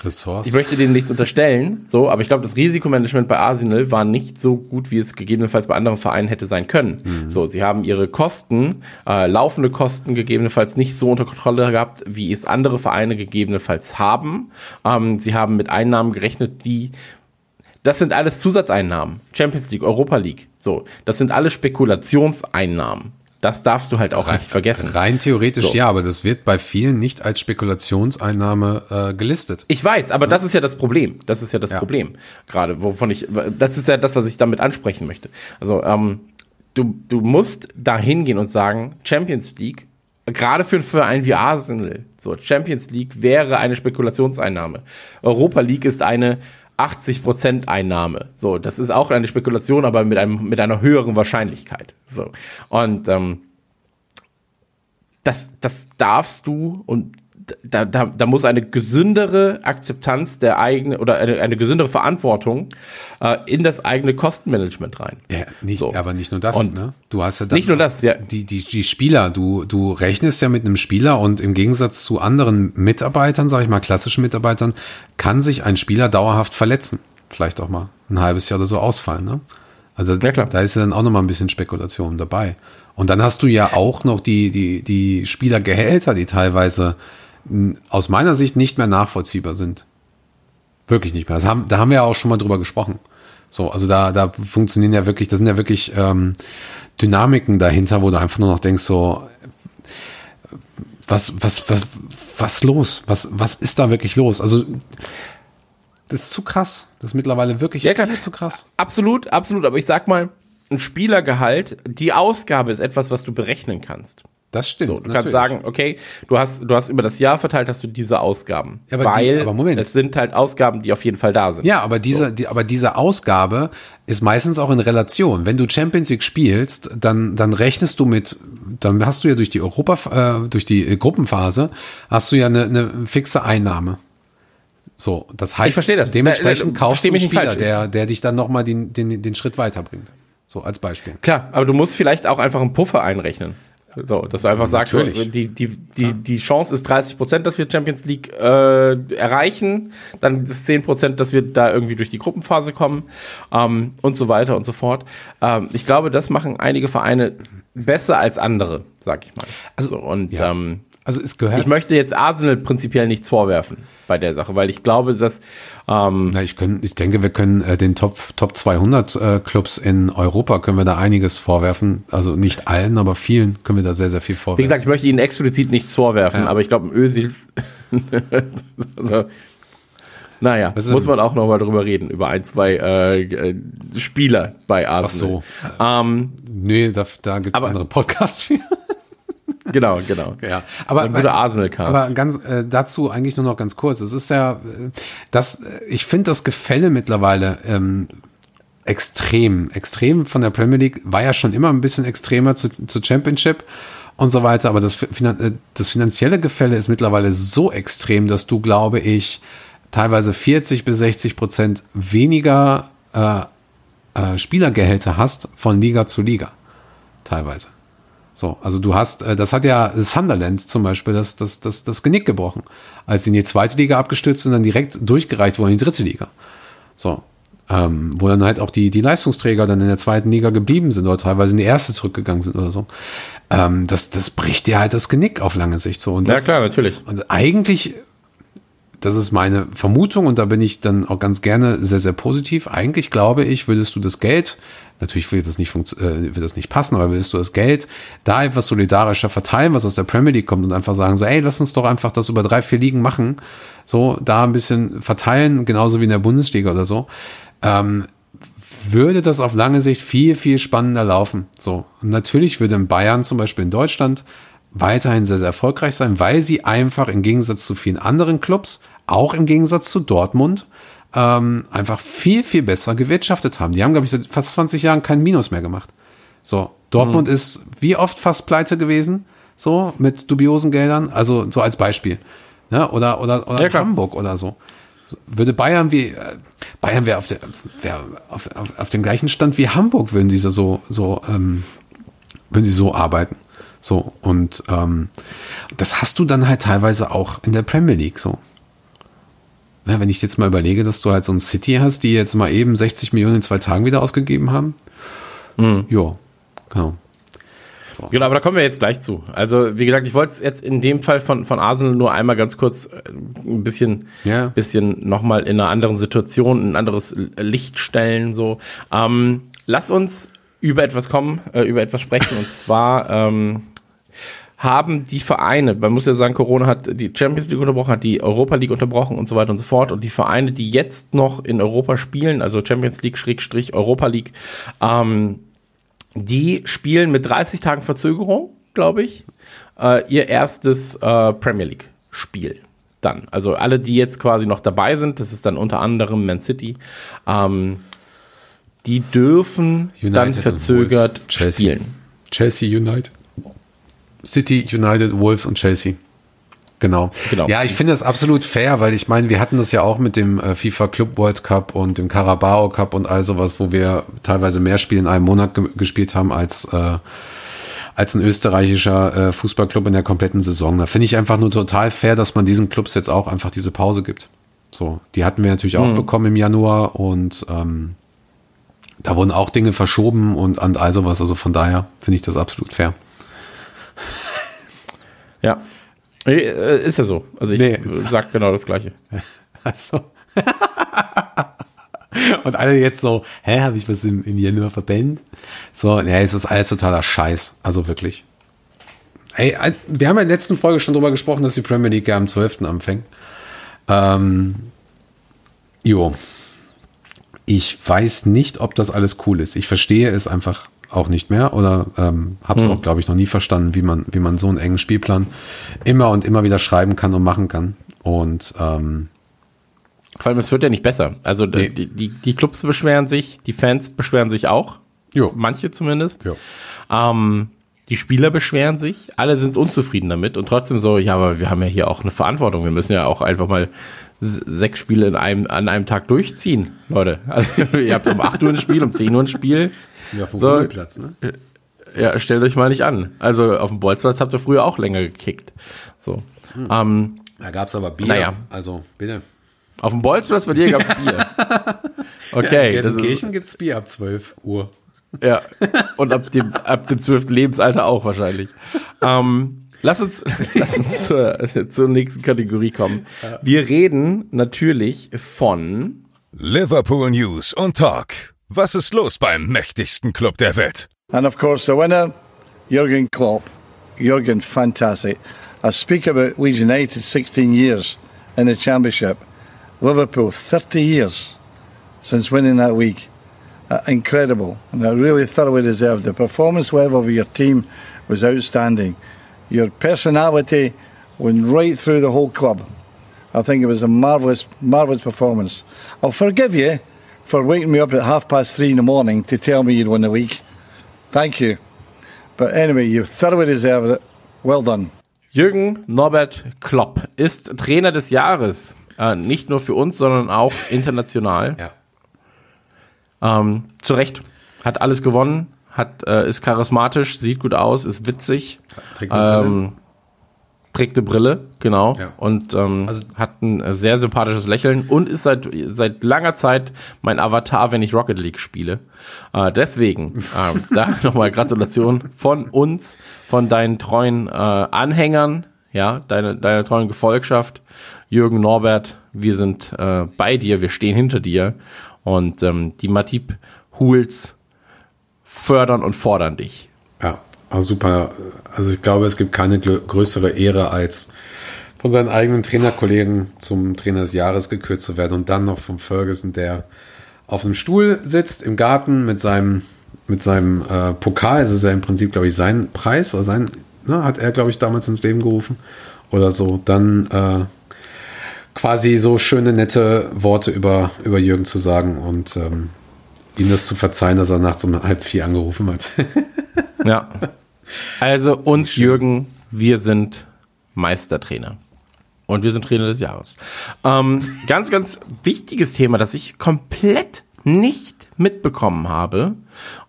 Ressorts. ich möchte denen nichts unterstellen, so, aber ich glaube, das Risikomanagement bei Arsenal war nicht so gut, wie es gegebenenfalls bei anderen Vereinen hätte sein können. So, sie haben ihre Kosten, äh, laufende Kosten gegebenenfalls nicht so unter Kontrolle gehabt, wie es andere Vereine gegebenenfalls haben. Ähm, sie haben mit Einnahmen gerechnet, die das sind alles Zusatzeinnahmen. Champions League, Europa League. So, das sind alles Spekulationseinnahmen. Das darfst du halt auch nicht vergessen. Rein theoretisch So. ja, aber das wird bei vielen nicht als Spekulationseinnahme äh, gelistet. Ich weiß, aber das ist ja das Problem. Das ist ja das Ja. Problem. Gerade, wovon ich, das ist ja das, was ich damit ansprechen möchte. Also, ähm, du, du musst da hingehen und sagen, Champions League, gerade für einen Verein wie Arsenal, so, Champions League wäre eine Spekulationseinnahme. Europa League ist eine 80% Einnahme. So, das ist auch eine Spekulation, aber mit einem, mit einer höheren Wahrscheinlichkeit. So. Und, ähm, das, das darfst du und da, da, da muss eine gesündere Akzeptanz der eigenen oder eine, eine gesündere Verantwortung äh, in das eigene Kostenmanagement rein. Ja, nicht, So. aber nicht nur das. Und ne? Du hast ja dann nicht nur das, ja. Die, die, die Spieler, du, du rechnest ja mit einem Spieler und im Gegensatz zu anderen Mitarbeitern, sage ich mal, klassischen Mitarbeitern, kann sich ein Spieler dauerhaft verletzen. Vielleicht auch mal ein halbes Jahr oder so ausfallen. Ne? Also Ja, klar. da ist ja dann auch noch mal ein bisschen Spekulation dabei. Und dann hast du ja auch noch die, die, die Spielergehälter, die teilweise aus meiner Sicht nicht mehr nachvollziehbar sind. Wirklich nicht mehr. Haben, da haben wir ja auch schon mal drüber gesprochen. So, also da, da funktionieren ja wirklich, da sind ja wirklich ähm, Dynamiken dahinter, wo du einfach nur noch denkst, so, was, was, was, was los? Was, was ist da wirklich los? Also, das ist zu krass. Das ist mittlerweile wirklich Ja, zu krass. Absolut, absolut. Aber ich sag mal, ein Spielergehalt, die Ausgabe ist etwas, was du berechnen kannst. Das stimmt. So, du kannst sagen, okay, du hast, du hast über das Jahr verteilt, hast du diese Ausgaben. Ja, aber die- weil aber Moment. es sind halt Ausgaben, die auf jeden Fall da sind. Ja, aber diese, die, aber diese Ausgabe ist meistens auch in Relation. Wenn du Champions League spielst, dann, dann rechnest du mit, dann hast du ja durch die Europa, äh, durch die Gruppenphase, hast du ja eine, eine fixe Einnahme. So, das heißt, Ich verstehe das. dementsprechend Äh, äh, kaufst du einen Spieler, falsch. der, der dich dann nochmal den, den, den Schritt weiterbringt. So, als Beispiel. Klar, aber du musst vielleicht auch einfach einen Puffer einrechnen. So, dass du einfach sagst, Natürlich. die, die, die, die Chance ist 30 Prozent, dass wir Champions League äh, erreichen, dann ist 10 Prozent, dass wir da irgendwie durch die Gruppenphase kommen ähm, und so weiter und so fort. Ähm, ich glaube, das machen einige Vereine besser als andere, sag ich mal. Also, und ja. ähm, Also es gehört. ich möchte jetzt Arsenal prinzipiell nichts vorwerfen bei der Sache, weil ich glaube, dass ähm, Na, ich, können, ich denke, wir können äh, den Top, Top 200 äh, Clubs in Europa, können wir da einiges vorwerfen. Also nicht allen, aber vielen können wir da sehr, sehr viel Wie vorwerfen. gesagt, ich möchte Ihnen explizit nichts vorwerfen, Ja. aber ich glaube, ein Özil, also, naja, Also- muss man auch noch mal drüber reden, über ein, zwei äh, Spieler bei Arsenal. so. Ähm, Nee, da, da gibt es andere Podcasts für. genau, genau. Ja, aber, Ein guter Arsenal-Cast. aber ganz äh, dazu eigentlich nur noch ganz kurz. Es ist ja, äh, das, äh, ich finde das Gefälle mittlerweile ähm, extrem, extrem von der Premier League war ja schon immer ein bisschen extremer zu, zu Championship und so weiter. Aber das, äh, das finanzielle Gefälle ist mittlerweile so extrem, dass du, glaube ich, teilweise 40 bis 60 Prozent weniger äh, äh, Spielergehälter hast von Liga zu Liga. Teilweise. So, also du hast, äh, das hat ja Sunderland zum Beispiel das, das, das, das Genick gebrochen, als sie in die zweite Liga abgestürzt sind, dann direkt durchgereicht wurden in die dritte Liga. So, ähm, wo dann halt auch die, die Leistungsträger dann in der zweiten Liga geblieben sind oder teilweise in die erste zurückgegangen sind oder so. Ähm, das, das bricht dir halt das Genick auf lange Sicht so. Und ja das, klar, natürlich. und eigentlich, das ist meine Vermutung und da bin ich dann auch ganz gerne sehr, sehr positiv. Eigentlich glaube ich, würdest du das Geld, natürlich wird das nicht, äh, wird das nicht passen, aber würdest du das Geld da etwas solidarischer verteilen, was aus der Premier League kommt und einfach sagen so, ey, lass uns doch einfach das über drei, vier Ligen machen, so da ein bisschen verteilen, genauso wie in der Bundesliga oder so, ähm, würde das auf lange Sicht viel, viel spannender laufen. So. Und natürlich würde in Bayern zum Beispiel in Deutschland weiterhin sehr, sehr erfolgreich sein, weil sie einfach im Gegensatz zu vielen anderen Clubs, auch im Gegensatz zu Dortmund, ähm, einfach viel, viel besser gewirtschaftet haben. Die haben, glaube ich, seit fast 20 Jahren kein Minus mehr gemacht. So, Dortmund ist wie oft fast pleite gewesen, so mit dubiosen Geldern, also so als Beispiel. Ja, oder oder, oder Ja. Hamburg oder so. Würde Bayern wie äh, Bayern wäre auf, der, wär auf, auf, auf dem gleichen Stand wie Hamburg, würden diese so, so ähm, würden sie so arbeiten. So, und ähm, das hast du dann halt teilweise auch in der Premier League so. Ja, wenn ich jetzt mal überlege, dass du halt so ein City hast, die jetzt mal eben 60 Millionen in zwei Tagen wieder ausgegeben haben. Mhm. Ja, genau. Genau, aber da kommen wir jetzt gleich zu. Also, wie gesagt, ich wollte es jetzt in dem Fall von, von Arsenal nur einmal ganz kurz äh, ein bisschen, Ja. bisschen nochmal in einer anderen Situation, ein anderes Licht stellen, so. Ähm, lass uns über etwas kommen, äh, über etwas sprechen. Und zwar ähm, haben die Vereine, man muss ja sagen, Corona hat die Champions League unterbrochen, hat die Europa League unterbrochen und so weiter und so fort. Und die Vereine, die jetzt noch in Europa spielen, also Champions League, Schrägstrich, Europa League, ähm, die spielen mit 30 Tagen Verzögerung, glaube ich, äh, ihr erstes äh, Premier League Spiel. Dann. Also alle, die jetzt quasi noch dabei sind, das ist dann unter anderem Man City, ähm, die dürfen United dann verzögert spielen. Chelsea United. City, United, Wolves und Chelsea. Genau. Genau. Ja, ich finde das absolut fair, weil ich meine, wir hatten das ja auch mit dem äh, FIFA Club World Cup und dem Carabao Cup und all sowas, wo wir teilweise mehr Spiele in einem Monat ge gespielt haben als, äh, als ein österreichischer äh, Fußballclub in der kompletten Saison. Da finde ich einfach nur total fair, dass man diesen Clubs jetzt auch einfach diese Pause gibt. So, die hatten wir natürlich auch bekommen im Januar und ähm, da wurden auch Dinge verschoben und, und all sowas. Also von daher finde ich das absolut fair. Ja. Äh, Ist ja so. Also ich Nee. sag genau das Gleiche. Also. Und alle jetzt so, hä, habe ich was im, im Januar verpennt? So, ja, es ist alles totaler Scheiß. Also wirklich. Hey, äh, wir haben ja in der letzten Folge schon drüber gesprochen, dass die Premier League ja am 12. anfängt. Ähm, jo. Ich weiß nicht, ob das alles cool ist. Ich verstehe es einfach auch nicht mehr oder ähm, habe es auch, glaube ich, noch nie verstanden, wie man, wie man so einen engen Spielplan immer und immer wieder schreiben kann und machen kann. Und ähm, Vor allem, es wird ja nicht besser. Also Nee. die, die, die Clubs beschweren sich, die Fans beschweren sich auch. Jo. Manche zumindest. Jo. Ähm, die Spieler beschweren sich, alle sind unzufrieden damit und trotzdem so, ja, aber wir haben ja hier auch eine Verantwortung. Wir müssen ja auch einfach mal sechs Spiele in einem, an einem Tag durchziehen, Leute. Also, ihr habt um 8 Uhr ein Spiel, um 10 Uhr ein Spiel. sind wir auf dem So. Rummelplatz, ne? Ja, stellt euch mal nicht an. Also auf dem Bolzplatz habt ihr früher auch länger gekickt. So. Ähm, Da gab es aber Bier. Naja. Also, bitte. auf dem Bolzplatz bei dir gab's Bier. Okay, In das ist, Gelsenkirchen gibt es Bier ab 12 Uhr. Ja, und ab dem, ab dem 12. Lebensalter auch wahrscheinlich. Ähm, lass uns, lass uns zur, zur nächsten Kategorie kommen. Wir reden natürlich von Liverpool News und Talk. Was ist los beim mächtigsten Club der Welt? And of course, the winner, Jurgen Klopp. Jurgen, fantastic. I speak about Leeds United 16 years in the Championship. Liverpool, 30 years since winning that week. Uh, incredible. And I really thoroughly deserved. The performance level of your team was outstanding. Your personality went right through the whole club. I think it was a marvellous, marvellous performance. I'll forgive you for waking me up at half past three in the morning to tell me you'd won the week. Thank you. But anyway, you thoroughly deserved it. Well done. Jürgen Norbert Klopp ist Trainer des Jahres. Äh, nicht nur für uns, sondern auch international. Ja. Ähm, zu Recht. Hat alles gewonnen, hat, äh, ist charismatisch, sieht gut aus, ist witzig. Trägt eine Brille. Ähm, trägt eine Brille, genau. Ja. Und ähm, Also- hat ein äh, sehr sympathisches Lächeln und ist seit, seit langer Zeit mein Avatar, wenn ich Rocket League spiele. Äh, deswegen, ähm, da nochmal Gratulation von uns, von deinen treuen äh, Anhängern, ja, deine, deiner treuen Gefolgschaft. Jürgen Norbert, wir sind äh, bei dir, wir stehen hinter dir. Und ähm, die Matip Hools fördern und fordern dich. Ja, also super. Also ich glaube, es gibt keine größere Ehre, als von seinen eigenen Trainerkollegen zum Trainer des Jahres gekürt zu werden und dann noch vom Ferguson, der auf einem Stuhl sitzt im Garten mit seinem mit seinem äh, Pokal. Es ist ja im Prinzip, glaube ich, sein Preis oder sein, ne, hat er, glaube ich, damals ins Leben gerufen oder so. Dann äh, quasi so schöne, nette Worte über, über Jürgen zu sagen und ähm, ihm das zu verzeihen, dass er nachts um halb vier angerufen hat. Ja. Also uns, Jürgen, wir sind Meistertrainer. Und wir sind Trainer des Jahres. Ähm, ganz, ganz wichtiges Thema, das ich komplett nicht mitbekommen habe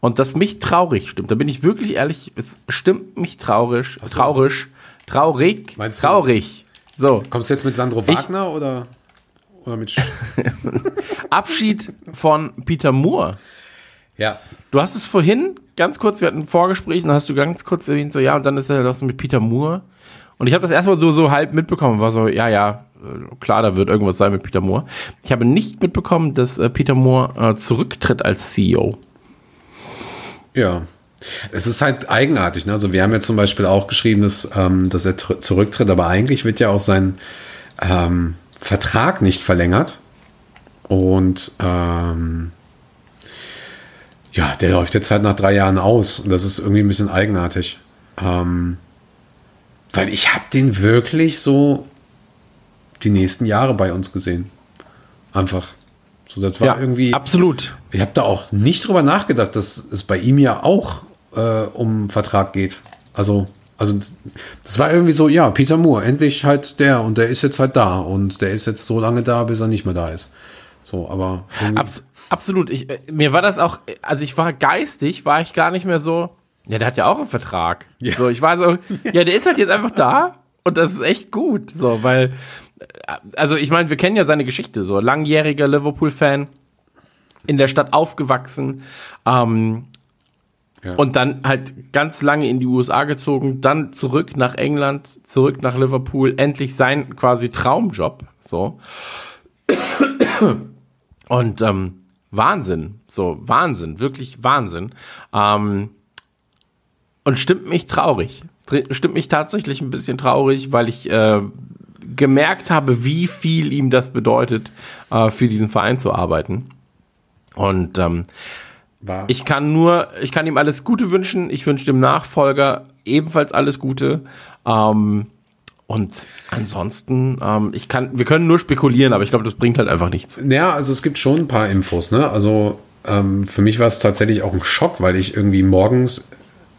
und das mich traurig stimmt. Da bin ich wirklich ehrlich, es stimmt mich traurig, traurig, traurig, Meinst du- traurig. So, Kommst du jetzt mit Sandro Wagner oder, oder mit. Sch Abschied von Peter Moore. ja. Du hast es vorhin ganz kurz, wir hatten ein Vorgespräch und dann hast du ganz kurz erwähnt, so ja, und dann ist er das mit Peter Moore. Und ich habe das erstmal so, so halb mitbekommen, war so, ja, ja, äh, klar, da wird irgendwas sein mit Peter Moore. Ich habe nicht mitbekommen, dass äh, Peter Moore äh, zurücktritt als CEO. Ja. Es ist halt eigenartig. Ne? Also wir haben ja zum Beispiel auch geschrieben, dass, ähm, dass er tr- zurücktritt, aber eigentlich wird ja auch sein ähm, Vertrag nicht verlängert. Und ähm, ja, der läuft jetzt halt nach drei Jahren aus. Und das ist irgendwie ein bisschen eigenartig. Ähm, weil ich habe den wirklich so die nächsten Jahre bei uns gesehen. Einfach. So, das war irgendwie. absolut. Ich habe da auch nicht drüber nachgedacht, dass es bei ihm ja auch äh, um Vertrag geht. Also, also das war irgendwie so, ja, Peter Moore, endlich halt der und der ist jetzt halt da und der ist jetzt so lange da, bis er nicht mehr da ist. So, aber Abs absolut. Ich, äh, mir war das auch, also ich war geistig, war ich gar nicht mehr so, ja, der hat ja auch einen Vertrag. Ja. So, ich war so, ja, der ist halt jetzt einfach da und das ist echt gut, so, weil, äh, also ich meine, wir kennen ja seine Geschichte, so, langjähriger Liverpool-Fan, in der Stadt aufgewachsen, ähm, Und dann halt ganz lange in die USA gezogen, dann zurück nach England, zurück nach Liverpool, endlich sein quasi Traumjob, so. Und ähm, Wahnsinn, so Wahnsinn, wirklich Wahnsinn. Ähm, und stimmt mich traurig. Tr- Stimmt mich tatsächlich ein bisschen traurig, weil ich äh, gemerkt habe, wie viel ihm das bedeutet, äh, für diesen Verein zu arbeiten. Und ähm, war, ich kann nur, ich kann ihm alles Gute wünschen. Ich wünsche dem Nachfolger ebenfalls alles Gute. Ähm, und ansonsten, ähm, ich kann, wir können nur spekulieren, aber ich glaube, das bringt halt einfach nichts. Ja, also es gibt schon ein paar Infos, ne? Also ähm, für mich war es tatsächlich auch ein Schock, weil ich irgendwie morgens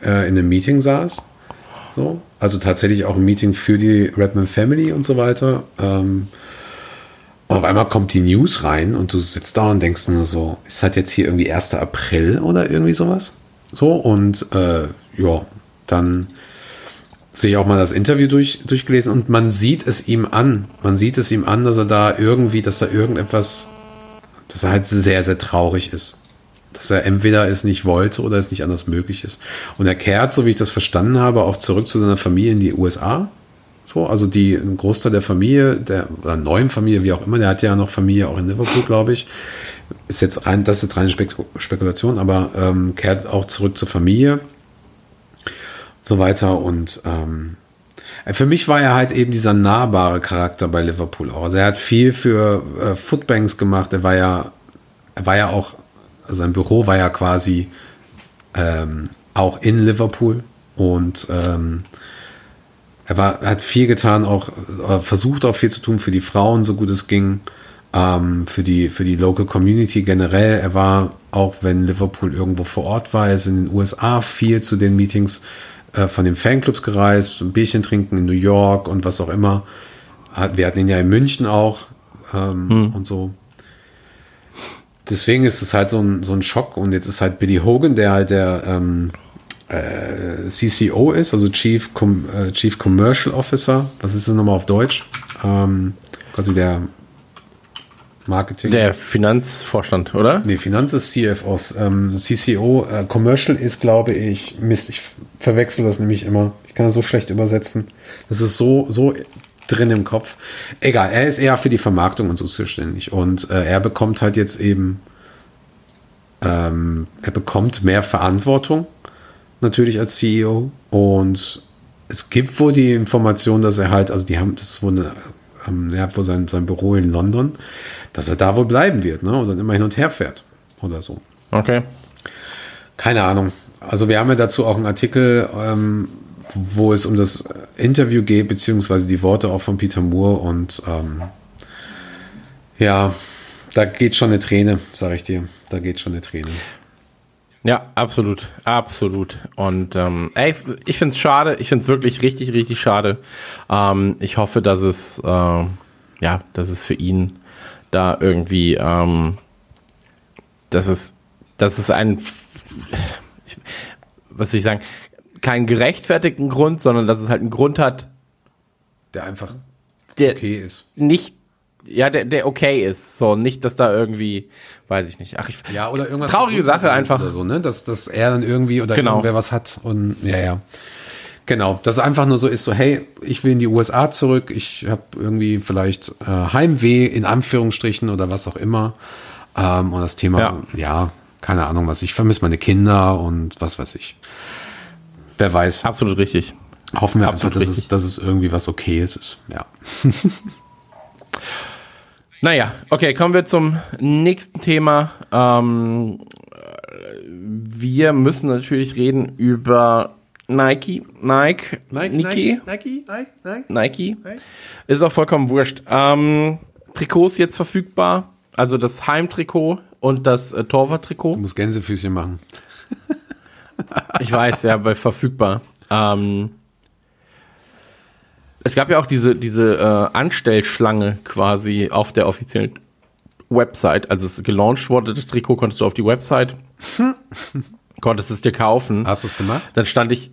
äh, in einem Meeting saß. So. Also tatsächlich auch ein Meeting für die Redman Family und so weiter. Ähm, und auf einmal kommt die News rein und du sitzt da und denkst nur so, ist halt jetzt hier irgendwie 1. April oder irgendwie sowas? So, und äh, ja, dann sich auch mal das Interview durch, durchgelesen und man sieht es ihm an. Man sieht es ihm an, dass er da irgendwie, dass da irgendetwas, dass er halt sehr, sehr traurig ist. Dass er entweder es nicht wollte oder es nicht anders möglich ist. Und er kehrt, so wie ich das verstanden habe, auch zurück zu seiner Familie in die USA. So, also die, ein Großteil der Familie, der oder neuen Familie, wie auch immer, der hat ja noch Familie auch in Liverpool, glaube ich. Ist jetzt rein, das ist jetzt reine Spek Spekulation, aber ähm, kehrt auch zurück zur Familie so weiter. Und ähm, für mich war er halt eben dieser nahbare Charakter bei Liverpool auch. Also er hat viel für äh, Footbanks gemacht. Er war ja, er war ja auch, also sein Büro war ja quasi ähm, auch in Liverpool und ähm, er war, hat viel getan, auch äh, versucht auch viel zu tun für die Frauen, so gut es ging, ähm, für die für die Local Community generell. Er war auch, wenn Liverpool irgendwo vor Ort war, er ist in den USA viel zu den Meetings äh, von den Fanclubs gereist, ein Bierchen trinken in New York und was auch immer. Hat, wir hatten ihn ja in München auch ähm, und so. Deswegen ist es halt so ein, so ein Schock und jetzt ist halt Billy Hogan, der halt der ähm, äh, CCO ist, also Chief, Com äh, Chief Commercial Officer. Was ist das nochmal auf Deutsch? Ähm, quasi der Marketing. Der Finanzvorstand, oder? Nee, Finanz ist CFOs. Ähm, CCO, äh, Commercial ist, glaube ich, Mist, ich verwechsel das nämlich immer. Ich kann das so schlecht übersetzen. Das ist so, so drin im Kopf. Egal, er ist eher für die Vermarktung und so zuständig. Und äh, er bekommt halt jetzt eben, ähm, er bekommt mehr Verantwortung, natürlich als CEO. Und es gibt wohl die Information, dass er halt, also die haben, das ist wohl eine, ähm, er hat wohl sein, sein Büro in London, dass er da wohl bleiben wird, ne? Und dann immer hin und her fährt oder so. Okay. Keine Ahnung. Also wir haben ja dazu auch einen Artikel, ähm, wo es um das Interview geht, beziehungsweise die Worte auch von Peter Moore und ähm, ja, da geht schon eine Träne, sage ich dir. Da geht schon eine Träne. Ja, absolut, absolut. Und ähm, ey, ich find's schade, ich find's wirklich richtig, richtig schade. Ähm, ich hoffe, dass es, äh, ja, dass es für ihn da irgendwie, ähm, dass es, dass es ein, was soll ich sagen, keinen gerechtfertigten Grund, sondern dass es halt einen Grund hat, Der einfach der okay ist. nicht, ja, der, der okay ist. So, nicht, dass da irgendwie, weiß ich nicht. Ach, ich, Ja, oder irgendwas. Traurige Sache einfach. Oder so, ne? Dass, dass er dann irgendwie oder Genau. irgendwer was hat und ja, ja. Genau, dass es einfach nur so ist, so hey, ich will in die USA zurück, ich habe irgendwie vielleicht äh, Heimweh in Anführungsstrichen oder was auch immer. Ähm, und das Thema, ja. Ja. keine Ahnung was. Ich vermisse meine Kinder und was weiß ich. Wer weiß. Absolut richtig. Hoffen wir Absolut einfach, dass es, dass es irgendwie was Okayes ist. Ja. Naja, okay, kommen wir zum nächsten Thema. Ähm, äh, wir müssen natürlich reden über Nike. Nike. Nike. Nike, Nike, Nike. Nike. Ist auch vollkommen wurscht. Ähm, Trikots jetzt verfügbar. Also das Heimtrikot und das äh, Du Torwarttrikot. musst Gänsefüßchen machen. Ich weiß, ja, bei verfügbar. Ähm, es gab ja auch diese, diese äh, Anstellschlange quasi auf der offiziellen Website. Als es gelauncht wurde, das Trikot, konntest du auf die Website, konntest es dir kaufen. Hast du es gemacht? Dann stand ich,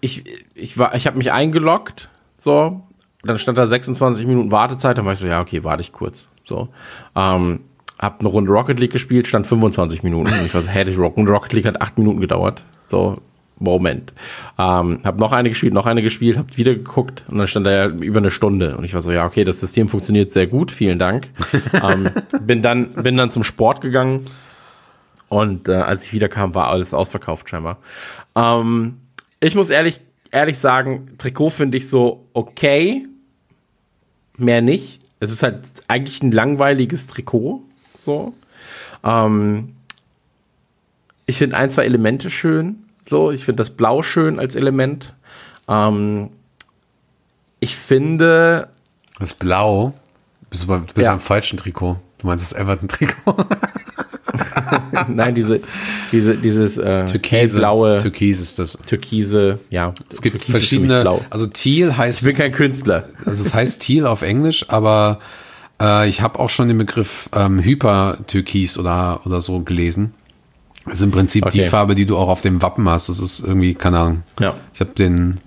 ich, ich war, ich habe mich eingeloggt, so, dann stand da 26 Minuten Wartezeit, dann war ich so, ja, okay, warte ich kurz, so. Ähm, hab eine Runde Rocket League gespielt, stand 25 Minuten. Und ich war so, hä, die Rock- Rocket League hat 8 Minuten gedauert. So, Moment. Ähm, hab noch eine gespielt, noch eine gespielt, hab wieder geguckt und dann stand da ja über eine Stunde. Und ich war so, ja, okay, das System funktioniert sehr gut, vielen Dank. ähm, bin dann, bin dann zum Sport gegangen und äh, als ich wiederkam, war alles ausverkauft scheinbar. Ähm, ich muss ehrlich, ehrlich sagen, Trikot finde ich so okay, mehr nicht. Es ist halt eigentlich ein langweiliges Trikot, so. Ähm, ich finde ein, zwei Elemente schön, so. Ich finde das Blau schön als Element. Ähm, ich finde, Das blau. Bist du, bei, bist Ja. beim falschen Trikot. Du meinst das Everton-Trikot. nein, diese, diese, dieses äh, hellblaue, Türkis ist das. türkise, ja. Es gibt Türkis ist für mich verschiedene, also Teal heißt, Ich bin kein Künstler. also es heißt Teal auf Englisch, aber äh, ich habe auch schon den Begriff ähm, Hyper-Türkis oder, oder so gelesen. Das ist im Prinzip die Okay. Farbe, die du auch auf dem Wappen hast. Das ist irgendwie, keine Ahnung. Ja. Ich habe den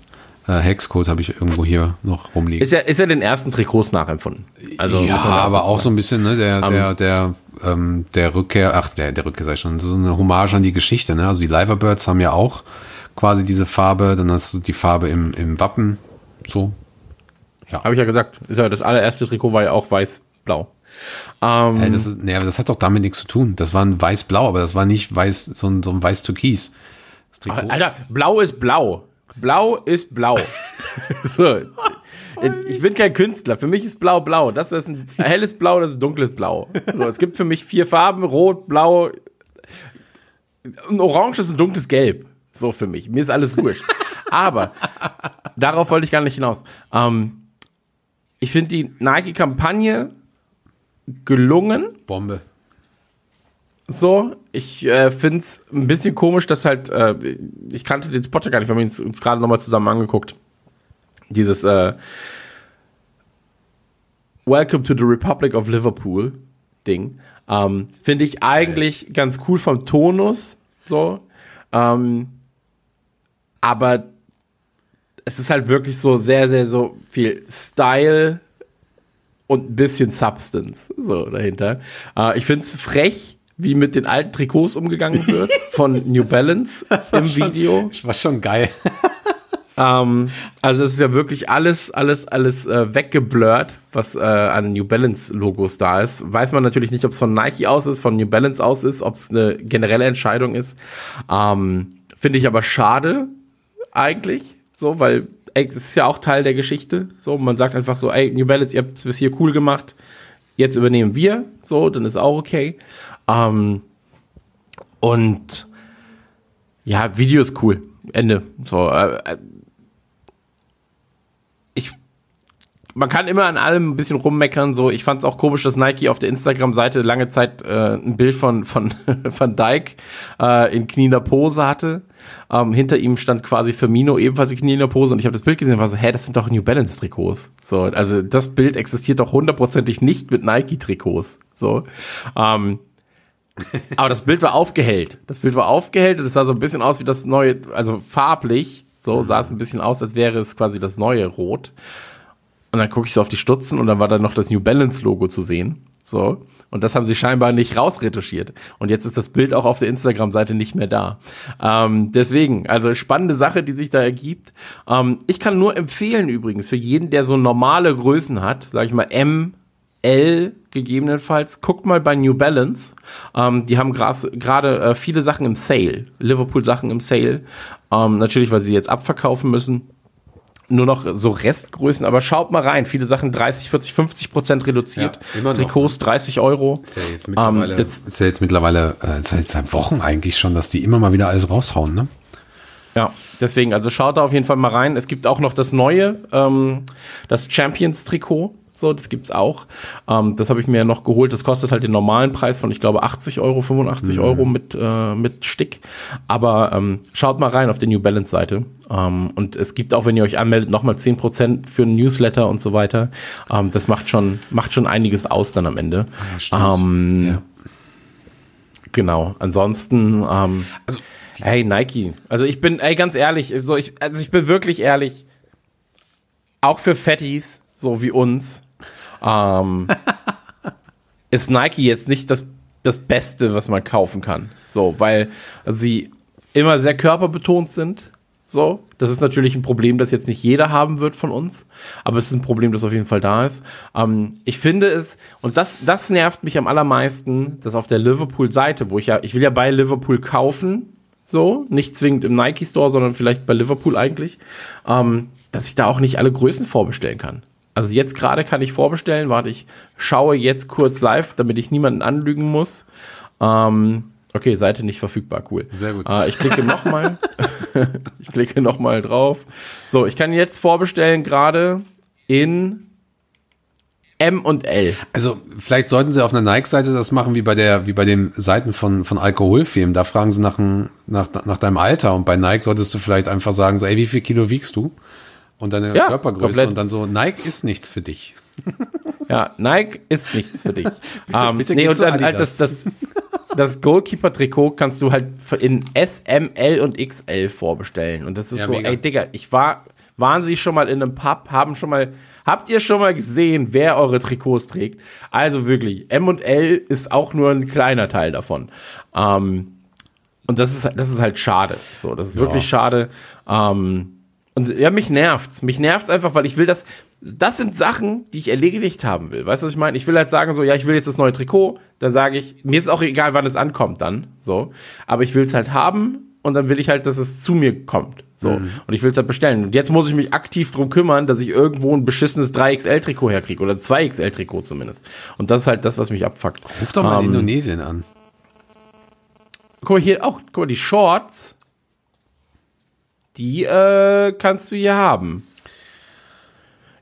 äh, Hexcode habe ich irgendwo hier noch rumliegen. Ist ja, ist ja den ersten Trikots nachempfunden. Also, ja, aber auch sagen. so ein bisschen, ne, der, Ähm, der, der, ähm, der Rückkehr, ach, der, der Rückkehr sei schon, so eine Hommage an die Geschichte, ne? Also die Liverbirds haben ja auch quasi diese Farbe, dann hast du die Farbe im, im Wappen, so. Habe ich ja gesagt. Ist ja das allererste Trikot war ja auch weiß-blau. Ähm, Hey, das ist, nee, aber das hat doch damit nichts zu tun. Das war ein weiß-blau, aber das war nicht weiß, so ein, so ein weiß-türkis. Alter, blau ist blau. Blau ist blau. so. Ich bin kein Künstler. Für mich ist blau blau. Das ist ein helles Blau, das ist ein dunkles Blau. So, es gibt für mich vier Farben: Rot, Blau. Ein Orange ist ein dunkles Gelb. So für mich. Mir ist alles wurscht. Aber darauf wollte ich gar nicht hinaus. Ähm, ich finde die Nike-Kampagne gelungen. Bombe. So, ich äh, finde es ein bisschen komisch, dass halt, äh, ich kannte den Spot ja gar nicht, wir haben uns, uns gerade nochmal zusammen angeguckt. Dieses äh, Welcome to the Republic of Liverpool Ding. Ähm, finde ich eigentlich ganz cool vom Tonus, so. Ähm, aber es ist halt wirklich so sehr, sehr so viel Style und ein bisschen Substance so dahinter. Äh, ich finde es frech, wie mit den alten Trikots umgegangen wird von New Balance im Video. War schon geil. Ähm, also es ist ja wirklich alles, alles, alles äh, weggeblurrt, was äh, an New Balance Logos da ist. Weiß man natürlich nicht, ob es von Nike aus ist, von New Balance aus ist, ob es eine generelle Entscheidung ist. Ähm, Finde ich aber schade eigentlich, so, weil ey, es ist ja auch Teil der Geschichte. So, man sagt einfach so, ey, New Balance, ihr habt es bis hier cool gemacht, jetzt übernehmen wir, so, dann ist auch okay. Ähm, und ja, Video ist cool. Ende. So, äh, äh, ich, man kann immer an allem ein bisschen rummeckern. So, ich fand es auch komisch, dass Nike auf der Instagram-Seite lange Zeit äh, ein Bild von von von Dyke äh, in kniender Pose hatte. Ähm, hinter ihm stand quasi Firmino ebenfalls in kniender Pose und ich habe das Bild gesehen und war so, hä, das sind doch New Balance Trikots. So, also das Bild existiert doch hundertprozentig nicht mit Nike Trikots. So, ähm, aber das Bild war aufgehellt. Das Bild war aufgehellt und es sah so ein bisschen aus wie das neue, also farblich, so sah es ein bisschen aus, als wäre es quasi das neue Rot. Und dann gucke ich so auf die Stutzen und dann war da noch das New Balance Logo zu sehen. So. Und das haben sie scheinbar nicht rausretuschiert. Und jetzt ist das Bild auch auf der Instagram-Seite nicht mehr da. Ähm, deswegen, also spannende Sache, die sich da ergibt. Ähm, ich kann nur empfehlen übrigens, für jeden, der so normale Größen hat, sage ich mal M L gegebenenfalls. Guckt mal bei New Balance. Ähm, die haben gerade äh, viele Sachen im Sale. Liverpool Sachen im Sale. Ähm, natürlich, weil sie jetzt abverkaufen müssen. Nur noch so Restgrößen, aber schaut mal rein. Viele Sachen 30, 40, 50 Prozent reduziert. Ja, immer noch, Trikots 30 Euro. Ist ja jetzt mittlerweile, Ähm, das- ist ja jetzt mittlerweile äh, seit, seit Wochen eigentlich schon, dass die immer mal wieder alles raushauen, ne? Ja, deswegen, also schaut da auf jeden Fall mal rein. Es gibt auch noch das neue, ähm, das Champions-Trikot. So, das gibt's auch. Ähm, das habe ich mir noch geholt. Das kostet halt den normalen Preis von, ich glaube, 80 Euro, 85 Euro mit, äh, mit Stick. Aber ähm, schaut mal rein auf der New Balance-Seite. Ähm, und es gibt auch, wenn ihr euch anmeldet, nochmal 10% für ein Newsletter und so weiter. Ähm, das macht schon, macht schon einiges aus dann am Ende. Ähm, ja. Genau. Ansonsten, ähm, Also, hey Nike. Also ich bin, ey, ganz ehrlich, so ich, also ich bin wirklich ehrlich. Auch für Fatties, so wie uns, ähm, ist Nike jetzt nicht das, das Beste, was man kaufen kann. So, weil sie immer sehr körperbetont sind. So, das ist natürlich ein Problem, das jetzt nicht jeder haben wird von uns, aber es ist ein Problem, das auf jeden Fall da ist. Ähm, ich finde es, und das, das nervt mich am allermeisten, dass auf der Liverpool-Seite, wo ich ja, ich will ja bei Liverpool kaufen, so, nicht zwingend im Nike Store, sondern vielleicht bei Liverpool eigentlich, ähm, dass ich da auch nicht alle Größen vorbestellen kann. Also jetzt gerade kann ich vorbestellen, warte, ich schaue jetzt kurz live, damit ich niemanden anlügen muss. Ähm, okay, Seite nicht verfügbar, cool. Sehr gut. Äh, ich klicke nochmal. ich klicke nochmal drauf. So, ich kann jetzt vorbestellen gerade in M und L. Also vielleicht sollten sie auf einer Nike-Seite das machen wie bei der, wie bei den Seiten von, von Alkoholfirmen. Da fragen sie nach, dem- nach, nach deinem Alter und bei Nike solltest du vielleicht einfach sagen, so, ey, wie viel Kilo wiegst du? Und deine Ja, Körpergröße komplett. und dann so, Nike ist nichts für dich. Ja, Nike ist nichts für dich. ähm, Bitte nee, und dann halt das, das, das Goalkeeper-Trikot kannst du halt in S, M, L und XL vorbestellen. Und das ist Ja, so, mega. ey Digga, ich war, waren sie schon mal in einem Pub, haben schon mal, habt ihr schon mal gesehen, wer eure Trikots trägt? Also wirklich, M und L ist auch nur ein kleiner Teil davon. Ähm, und das ist, das ist halt schade. So, das ist wirklich schade. Ähm, und ja, mich nervt's. Mich nervt's einfach, weil ich will das. Das sind Sachen, die ich erledigt haben will. Weißt du, was ich meine? Ich will halt sagen, so, ja, ich will jetzt das neue Trikot. Dann sage ich, mir ist auch egal, wann es ankommt dann. So. Aber ich will es halt haben und dann will ich halt, dass es zu mir kommt. So. Und ich will es halt bestellen. Und jetzt muss ich mich aktiv drum kümmern, dass ich irgendwo ein beschissenes 3XL-Trikot herkriege. Oder 2XL-Trikot zumindest. Und das ist halt das, was mich abfuckt. Ruf doch mal in Ähm, Indonesien an. Guck mal hier auch, guck mal, die Shorts, die äh, kannst du hier haben.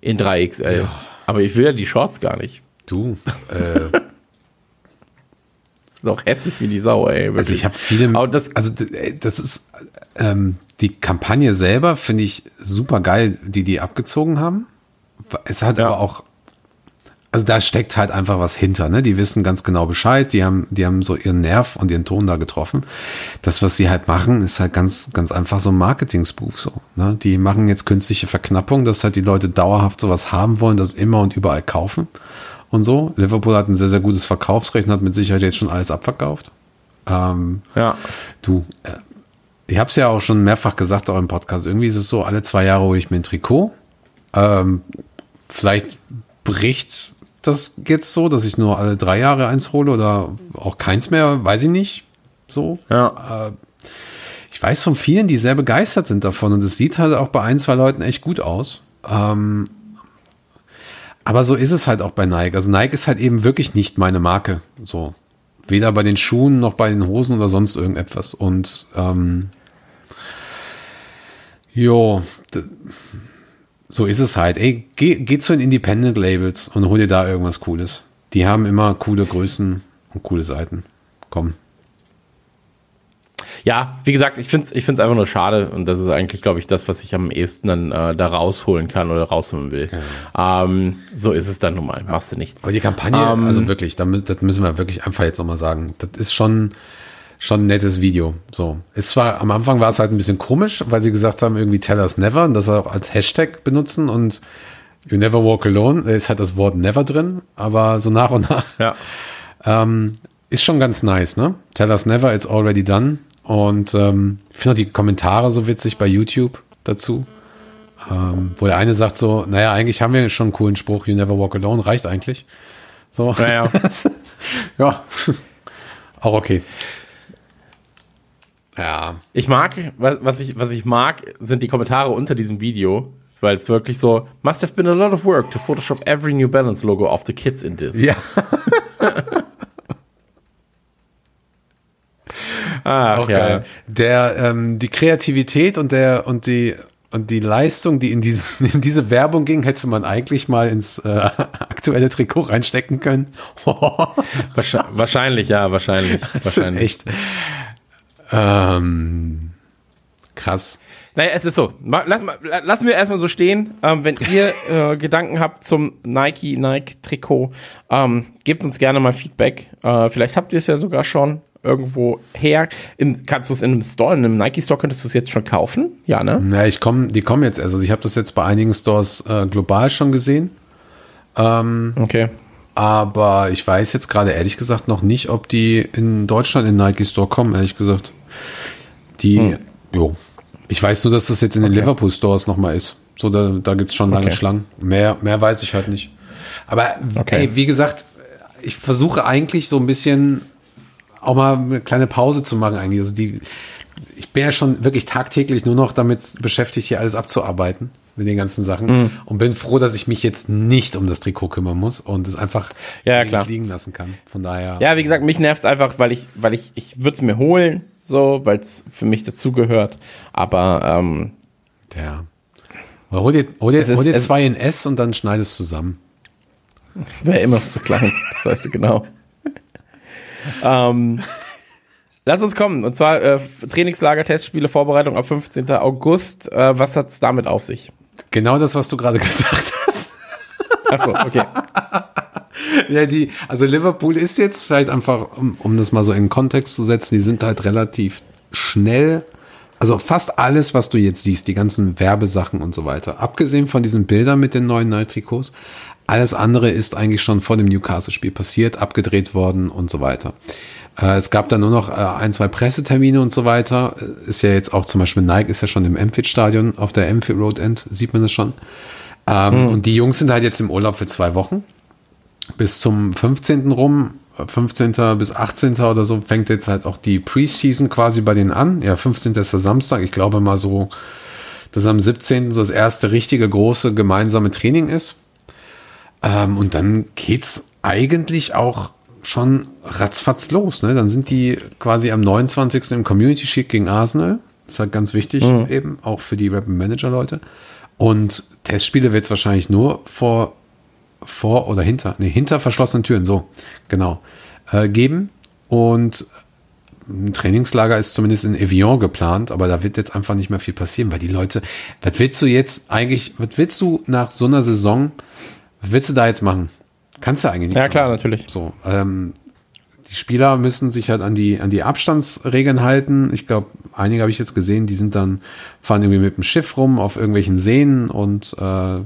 In 3XL. Aber ich will ja die Shorts gar nicht. Du, äh, Das ist doch hässlich wie die Sau, ey. also wirklich. ich habe viele, Aber das, also das ist, ähm, die Kampagne selber finde ich super geil, die die abgezogen haben. Es hat Ja. aber auch, also da steckt halt einfach was hinter, ne? Die wissen ganz genau Bescheid, die haben, die haben so ihren Nerv und ihren Ton da getroffen. Das, was sie halt machen, ist halt ganz, ganz einfach so ein Marketing-Spoof so. Ne? Die machen jetzt künstliche Verknappung, dass halt die Leute dauerhaft sowas haben wollen, das immer und überall kaufen und so. Liverpool hat ein sehr, sehr gutes Verkaufsrecht und hat mit Sicherheit jetzt schon alles abverkauft. Ähm, ja. Du, äh, ich habe es ja auch schon mehrfach gesagt, auch im Podcast. Irgendwie ist es so, alle zwei Jahre hole ich mir ein Trikot. Ähm, vielleicht bricht das jetzt so, dass ich nur alle drei Jahre eins hole oder auch keins mehr, weiß ich nicht. So. Ja. Ich weiß von vielen, die sehr begeistert sind davon und es sieht halt auch bei ein, zwei Leuten echt gut aus. Ähm, aber so ist es halt auch bei Nike. Also Nike ist halt eben wirklich nicht meine Marke. So. Weder bei den Schuhen noch bei den Hosen oder sonst irgendetwas. Und ähm, jo, so ist es halt. Ey, geh, geh zu den Independent Labels und hol dir da irgendwas Cooles. Die haben immer coole Größen und coole Seiten. Komm. Ja, wie gesagt, ich finde es ich find's einfach nur schade und das ist eigentlich, glaube ich, das, was ich am ehesten dann äh, da rausholen kann oder rausholen will. Ähm, so ist es dann nun mal. Machst du nichts. Aber die Kampagne, Ähm, also wirklich, da das müssen wir wirklich einfach jetzt nochmal sagen. Das ist schon, schon ein nettes Video. So. Es zwar, am Anfang war es halt ein bisschen komisch, weil sie gesagt haben, irgendwie Tell us never und das auch als Hashtag benutzen und You never walk alone, da ist halt das Wort never drin, aber so nach und nach Ja. ähm, ist schon ganz nice, ne? Tell us never, it's already done. Und ähm, ich finde auch die Kommentare so witzig bei YouTube dazu. Ähm, wo der eine sagt so, naja, eigentlich haben wir schon einen coolen Spruch, you never walk alone, reicht eigentlich. So. Naja. ja. Auch okay. Ja. Ich mag, was, was, ich, was ich mag, sind die Kommentare unter diesem Video, weil es wirklich so, must have been a lot of work to Photoshop every New Balance logo of the kids in this. Ja. Ach, Auch ja. geil. Der, ähm, die Kreativität und der und die und die Leistung, die in, diesen, in diese Werbung ging, hätte man eigentlich mal ins äh, aktuelle Trikot reinstecken können. Wahrscheinlich, ja, wahrscheinlich. wahrscheinlich. Echt. Ähm, krass. Naja, es ist so. Lass, lass mir erstmal so stehen. Ähm, wenn ihr äh, Gedanken habt zum Nike, Nike Trikot, ähm, gebt uns gerne mal Feedback. Äh, vielleicht habt ihr es ja sogar schon irgendwo her. Im, kannst du es in einem Store, in einem Nike Store könntest du es jetzt schon kaufen? Ja, ne? Na, ich komme, die kommen jetzt. Also ich habe das jetzt bei einigen Stores äh, global schon gesehen. Okay. Aber ich weiß jetzt gerade ehrlich gesagt noch nicht, ob die in Deutschland in Nike Store kommen, ehrlich gesagt. Die, Hm. jo. Ich weiß nur, dass das jetzt in den Liverpool Stores nochmal ist. So, da, da gibt es schon lange Okay. Schlangen. Mehr, mehr weiß ich halt nicht. Aber Okay. ey, wie gesagt, ich versuche eigentlich so ein bisschen auch mal eine kleine Pause zu machen eigentlich. Also die, ich bin ja schon wirklich tagtäglich nur noch damit beschäftigt, hier alles abzuarbeiten mit den ganzen Sachen Mhm. und bin froh, dass ich mich jetzt nicht um das Trikot kümmern muss und es einfach Ja, klar. liegen lassen kann. Von daher. Ja, wie gesagt, mich nervt es einfach, weil ich, weil ich, ich würde es mir holen, so, weil es für mich dazugehört. Aber ähm, Ja. Aber Hol dir, hol dir, Es ist- hol dir es- zwei in S und dann schneidest zusammen. wäre immer noch zu klein, das weißt du genau. ähm, lass uns kommen. Und zwar äh, Trainingslager, Testspiele, Vorbereitung ab 15. August. Äh, was hat's damit auf sich? Genau das, was du gerade gesagt hast. Achso, okay. Ja, die, also Liverpool ist jetzt vielleicht einfach, um, um das mal so in den Kontext zu setzen, die sind halt relativ schnell. Also fast alles, was du jetzt siehst, die ganzen Werbesachen und so weiter, abgesehen von diesen Bildern mit den neuen Nike-Trikots, alles andere ist eigentlich schon vor dem Newcastle-Spiel passiert, abgedreht worden und so weiter. Äh, es gab dann nur noch äh, ein, zwei Pressetermine und so weiter. Äh, Ist ja jetzt auch zum Beispiel Nike ist ja schon im Enfield-Stadion auf der Enfield Road End, sieht man das schon. Ähm, Und die Jungs sind halt jetzt im Urlaub für zwei Wochen bis zum 15. rum, 15. bis 18. oder so, fängt jetzt halt auch die Preseason quasi bei denen an. Ja, 15. ist der Samstag. Ich glaube mal so, dass am 17. so das erste richtige große gemeinsame Training ist. Ähm, und dann geht's eigentlich auch schon ratzfatz los. Ne? Dann sind die quasi am 29. im Community Shield gegen Arsenal. Das ist halt ganz wichtig eben, auch für die Rap Manager Leute. Und Testspiele wird es wahrscheinlich nur vor vor oder hinter, nee, hinter verschlossenen Türen, so, genau, äh, geben. Und ein Trainingslager ist zumindest in Evian geplant, aber da wird jetzt einfach nicht mehr viel passieren, weil die Leute, was willst du jetzt eigentlich, was willst du nach so einer Saison, was willst du da jetzt machen? Kannst du eigentlich nicht. Ja, klar, machen. natürlich. So, ähm, die Spieler müssen sich halt an die, an die Abstandsregeln halten. Ich glaube, einige habe ich jetzt gesehen, die sind dann, fahren irgendwie mit dem Schiff rum auf irgendwelchen Seen und äh,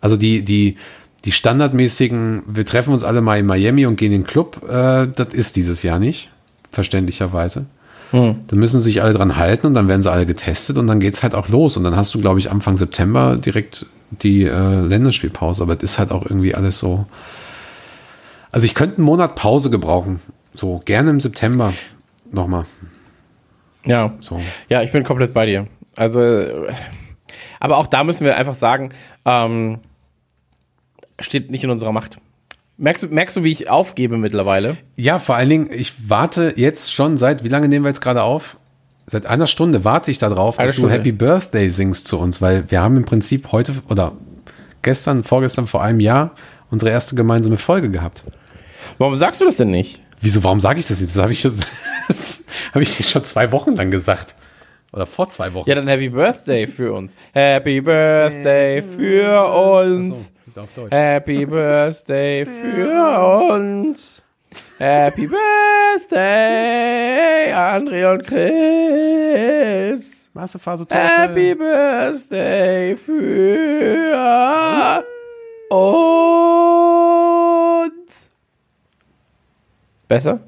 also die, die, die standardmäßigen, wir treffen uns alle mal in Miami und gehen in den Club, äh, das ist dieses Jahr nicht, verständlicherweise. Hm. Da müssen sich alle dran halten und dann werden sie alle getestet und dann geht's halt auch los. Und dann hast du, glaube ich, Anfang September direkt die äh, Länderspielpause. Aber das ist halt auch irgendwie alles so. Also ich könnte einen Monat Pause gebrauchen. So, gerne im September nochmal. Ja. So. Ja, ich bin komplett bei dir. Also, äh, aber auch da müssen wir einfach sagen, ähm, steht nicht in unserer Macht. Merkst du, merkst du, wie ich aufgebe mittlerweile? Ja, vor allen Dingen, ich warte jetzt schon seit, wie lange nehmen wir jetzt gerade auf? Seit einer Stunde warte ich darauf, dass Stunde. du Happy Birthday singst zu uns, weil wir haben im Prinzip heute oder gestern, vorgestern, vor einem Jahr unsere erste gemeinsame Folge gehabt. Warum sagst du das denn nicht? Wieso, warum sage ich das jetzt? Das habe ich, habe ich dir schon zwei Wochen lang gesagt. Oder vor zwei Wochen. Ja, dann Happy Birthday für uns. Happy Birthday für uns. Auf Deutsch. Happy Birthday für uns. Happy Birthday, André und Chris. Masterphase-Torte. Happy Birthday für uns. Besser?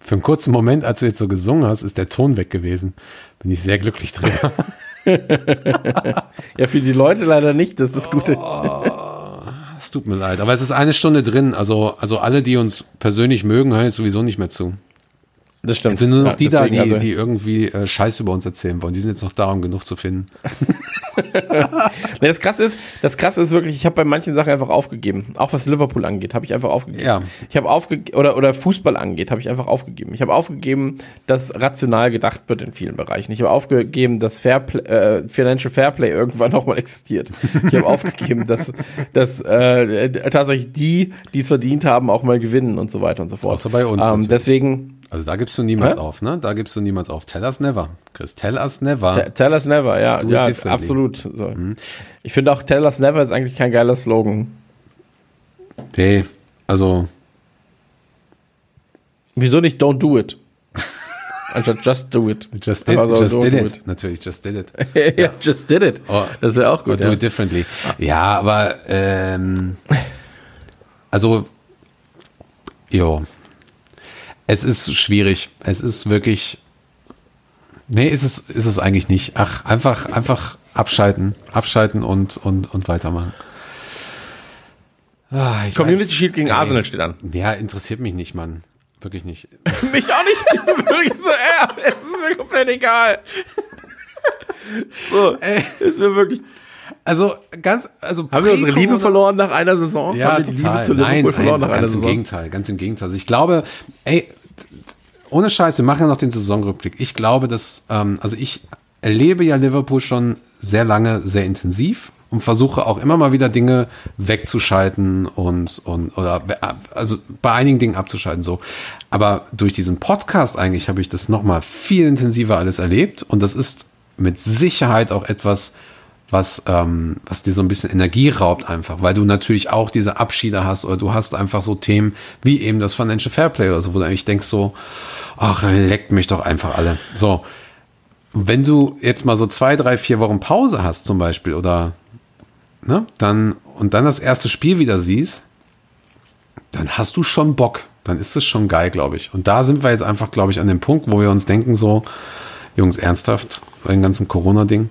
Für einen kurzen Moment, als du jetzt so gesungen hast, ist der Ton weg gewesen. Bin ich sehr glücklich drüber. Ja, für die Leute leider nicht, das ist das Gute. Es tut mir leid, aber es ist eine Stunde drin. Also, also alle, die uns persönlich mögen, hören jetzt sowieso nicht mehr zu. Das stimmt. Es sind nur noch Ja, die da, die, also- die irgendwie äh, Scheiße über uns erzählen wollen. Die sind jetzt noch da, um genug zu finden. Nee, das krasse ist, das krasse ist wirklich, ich habe bei manchen Sachen einfach aufgegeben. Auch was Liverpool angeht, habe ich einfach aufgegeben. Ja. Ich habe aufgegeben, oder, oder Fußball angeht, habe ich einfach aufgegeben. Ich habe aufgegeben, dass rational gedacht wird in vielen Bereichen. Ich habe aufgegeben, dass Fairplay, äh, Financial Fairplay irgendwann nochmal existiert. Ich habe aufgegeben, dass, dass äh, tatsächlich die, die es verdient haben, auch mal gewinnen und so weiter und so fort. Außer bei uns Ähm, deswegen, Also da gibst du niemals Hä? auf, ne? Da gibst du niemals auf. Tell us never. Chris, tell us never. Te- Tell us never, ja, Do it ja absolut. So. Ich finde auch Tell us never ist eigentlich kein geiler Slogan. Nee, also Wieso nicht don't do it? Anstatt just do it. just did, Aber so, just did do it. Natürlich, just did it. ja, just did it. Oh. Das ja auch Or gut. do Ja. it differently. Ja, aber ähm, also jo. Es ist schwierig. Es ist wirklich. Nee, ist es, ist es eigentlich nicht. Ach, einfach, einfach abschalten. Abschalten und, und, und weitermachen. Ah, Community weiß- Shield gegen Ey, Arsenal steht an. Ja, interessiert mich nicht, Mann. Wirklich nicht. Mich auch nicht. Wirklich so, ja, es ist mir komplett egal. So, ist mir wirklich. Also ganz, also Haben wir unsere Liebe verloren nach einer Saison? Ja, haben wir die total. Liebe zu Liverpool nein, verloren nein, nach einer ganz im Saison? Gegenteil, ganz im Gegenteil. Also ich glaube, ey, ohne Scheiß, wir machen ja noch den Saisonrückblick. Ich glaube, dass, ähm, also ich erlebe ja Liverpool schon sehr lange, sehr intensiv und versuche auch immer mal wieder Dinge wegzuschalten und, und oder also bei einigen Dingen abzuschalten so. Aber durch diesen Podcast eigentlich habe ich das nochmal viel intensiver alles erlebt und das ist mit Sicherheit auch etwas, was, ähm, was dir so ein bisschen Energie raubt einfach, weil du natürlich auch diese Abschiede hast oder du hast einfach so Themen wie eben das Financial Fairplay oder so, wo du eigentlich denkst so, ach, leckt mich doch einfach alle. So, wenn du jetzt mal so zwei, drei, vier Wochen Pause hast zum Beispiel oder ne, dann und dann das erste Spiel wieder siehst, dann hast du schon Bock. Dann ist es schon geil, glaube ich. Und da sind wir jetzt einfach, glaube ich, an dem Punkt, wo wir uns denken so, Jungs, ernsthaft, bei dem ganzen Corona-Ding.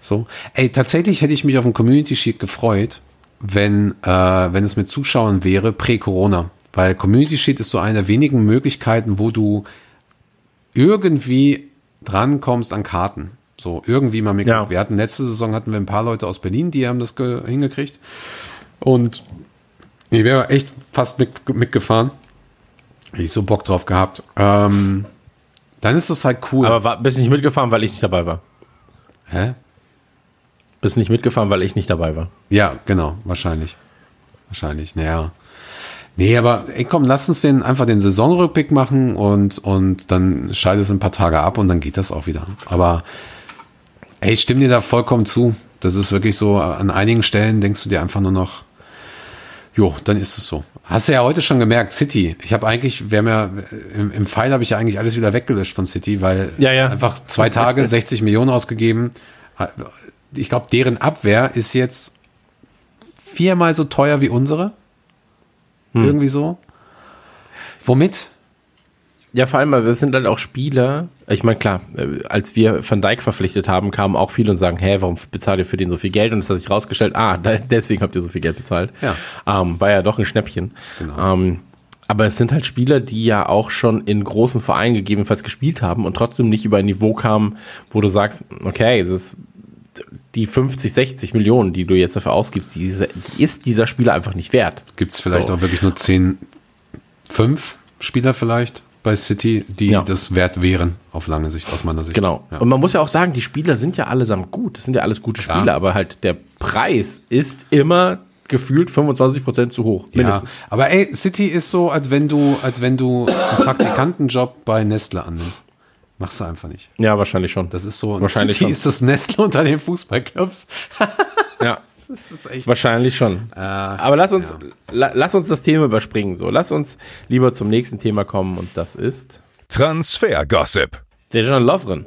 So. Ey, tatsächlich hätte ich mich auf ein Community Sheet gefreut, wenn, äh, wenn es mit Zuschauern wäre, prä-Corona. Weil Community Sheet ist so eine der wenigen Möglichkeiten, wo du irgendwie drankommst an Karten. So, irgendwie mal mit. Ja. Wir hatten letzte Saison hatten wir ein paar Leute aus Berlin, die haben das ge- hingekriegt. Und ich wäre echt fast mit, mitgefahren. Hätte ich so Bock drauf gehabt. Ähm, dann ist das halt cool. Aber war, bist nicht mitgefahren, weil ich nicht dabei war. Hä? Bist nicht mitgefahren, weil ich nicht dabei war. Ja, genau, wahrscheinlich. Wahrscheinlich, naja. Nee, aber ey, komm, lass uns den einfach den Saisonrückblick machen und, und dann schalte es ein paar Tage ab und dann geht das auch wieder. Aber ey, ich stimme dir da vollkommen zu. Das ist wirklich so, an einigen Stellen denkst du dir einfach nur noch, jo, dann ist es so. Hast du ja heute schon gemerkt, City. Ich habe eigentlich, wir haben ja, im, im Pfeil habe ich ja eigentlich alles wieder weggelöscht von City, weil Ja, ja. einfach zwei Tage 60 Millionen ausgegeben. Ich glaube, deren Abwehr ist jetzt viermal so teuer wie unsere. Irgendwie so. Womit? Ja, vor allem, weil wir sind halt auch Spieler. Ich meine, klar, äh, als wir Van Dijk verpflichtet haben, kamen auch viele und sagen, hä, warum bezahlt ihr für den so viel Geld? Und es hat sich rausgestellt, ah, deswegen habt ihr so viel Geld bezahlt. Ja. Ähm, war ja doch ein Schnäppchen. Genau. Ähm, aber es sind halt Spieler, die ja auch schon in großen Vereinen gegebenenfalls gespielt haben und trotzdem nicht über ein Niveau kamen, wo du sagst, okay, es ist die 50, 60 Millionen, die du jetzt dafür ausgibst, die, die ist dieser Spieler einfach nicht wert. Gibt es vielleicht So. auch wirklich nur 10, 5 Spieler vielleicht bei City, die Ja. das wert wären, auf lange Sicht, aus meiner Sicht. Genau. Ja. Und man muss ja auch sagen, die Spieler sind ja allesamt gut. Das sind ja alles gute Spieler, Ja. aber halt der Preis ist immer gefühlt 25 Prozent zu hoch. Ja, Mindestens. aber ey, City ist so, als wenn du, als wenn du einen Praktikantenjob bei Nestle annimmst. Machst du einfach nicht. Ja, wahrscheinlich schon. Das ist so, Wahrscheinlich City schon. ist das Nestle unter den Fußballclubs. ja, Das ist echt. wahrscheinlich schon. Äh, aber lass uns, la, lass uns das Thema überspringen. So, lass uns lieber zum nächsten Thema kommen und das ist Transfer-Gossip. der John Lovren.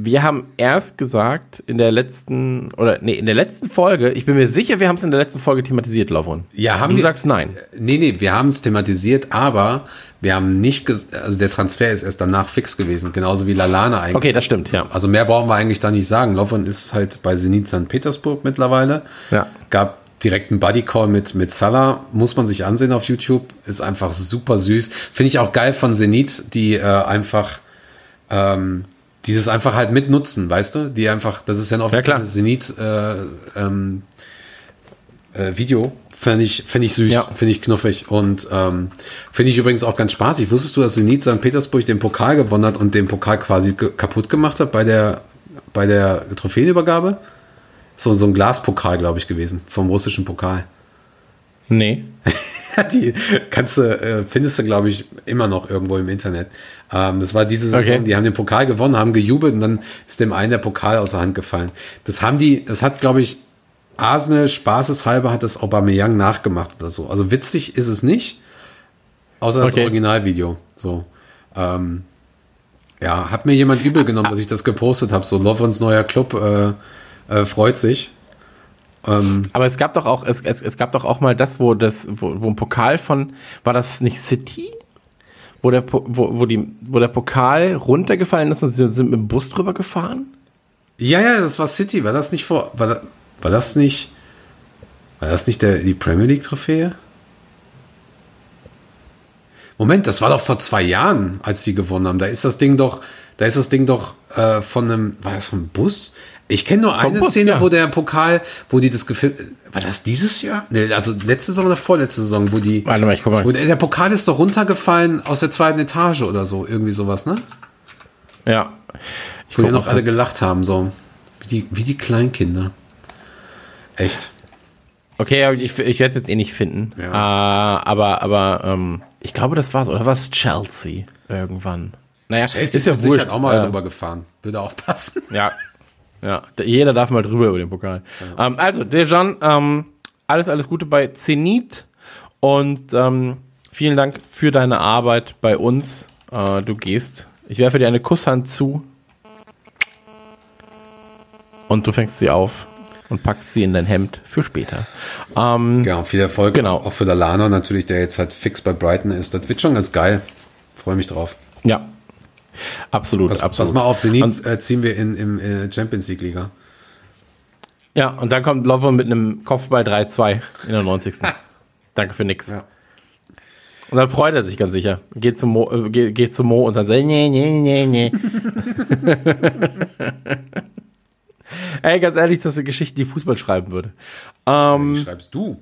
Wir haben erst gesagt in der letzten oder nee in der letzten Folge. Ich bin mir sicher, wir haben es in der letzten Folge thematisiert, Lovren. Ja, haben du wir- sagst nein. Nee, nee, wir haben es thematisiert, aber wir haben nicht, also der Transfer ist erst danach fix gewesen, genauso wie Lalana eigentlich. Okay, das stimmt. Ja. Also mehr brauchen wir eigentlich da nicht sagen. Lovren ist halt bei Zenit St. Petersburg mittlerweile. Ja. Gab direkten Buddy-Call mit, mit Salah, muss man sich ansehen auf YouTube, ist einfach super süß. Finde ich auch geil von Zenit, die äh, einfach, ähm, die das einfach halt mitnutzen, weißt du? Die einfach, das ist ja ein offizielles Zenit äh, ähm, äh, Video. Finde ich, finde ich süß, Ja. finde ich knuffig und ähm, finde ich übrigens auch ganz spaßig. Wusstest du, dass Zenit St. Petersburg den Pokal gewonnen hat und den Pokal quasi kaputt gemacht hat bei der, bei der Trophäenübergabe? So, so ein Glaspokal, glaube ich, gewesen, vom russischen Pokal. Nee. Die kannst du, äh, findest du, glaube ich, immer noch irgendwo im Internet. Ähm, das war diese Saison, Okay. die haben den Pokal gewonnen, haben gejubelt und dann ist dem einen der Pokal aus der Hand gefallen. Das haben die, das hat, glaube ich, Arsenal spaßeshalber hat das Aubameyang nachgemacht oder so. Also witzig ist es nicht, außer das Okay. Originalvideo. So. Ähm, ja, hat mir jemand übel genommen, dass ich das gepostet habe. So, Lovrens neuer Club äh, äh, freut sich. Ähm, Aber es gab doch auch, es, es, es gab doch auch mal das, wo das, wo, wo ein Pokal von, war das nicht City? Wo der, wo, wo, die, wo der Pokal runtergefallen ist und sie sind mit dem Bus drüber gefahren? Ja, ja, das war City. War das nicht vor. War, war das nicht. War das nicht der, die Premier League-Trophäe? Moment, das war doch vor zwei Jahren, als die gewonnen haben. Da ist das Ding doch, da ist das Ding doch äh, von einem, war das vom Bus? Ich kenne nur eine Bus, Szene, ja. wo der Pokal, wo die das gefilmt, war das dieses Jahr? Nee, also letzte Saison oder vorletzte Saison, wo die, Warte mal, ich guck mal. wo der, der Pokal ist doch runtergefallen aus der zweiten Etage oder so, irgendwie sowas, ne? Ja. Ich Wo guck noch alle gelacht haben, so. Wie die, wie die Kleinkinder. Echt. Okay, ich, ich werde es jetzt eh nicht finden. Ja. Äh, aber aber ähm, ich glaube, das war's. Oder war es Chelsea irgendwann? Naja, ist ja wurscht. auch mal Äh, drüber gefahren. Würde auch passen. Ja. Ja, jeder darf mal drüber über den Pokal. Ähm, also, Dejan, ähm, alles, alles Gute bei Zenit und ähm, vielen Dank für deine Arbeit bei uns. Äh, du gehst. Ich werfe dir eine Kusshand zu und du fängst sie auf und packst sie in dein Hemd für später. Ähm, Ja, viel Erfolg. Genau. Auch für Lalana natürlich, der jetzt halt fix bei Brighton ist. Das wird schon ganz geil. Freue mich drauf. ja, absolut, Pass, absolut. pass mal auf, Zenit Und- äh, ziehen wir in, im äh, Champions League Liga. Ja, und dann kommt Lover mit einem Kopfball 3-2 in der 90. Danke für nix. Ja. Und dann freut er sich ganz sicher. Geht zum Mo, äh, geht, geht zum Mo und dann sagt, nee, nee, nee, nee. Ey, ganz ehrlich, das ist eine Geschichte, die Fußball schreiben würde. Ähm, Wie schreibst du?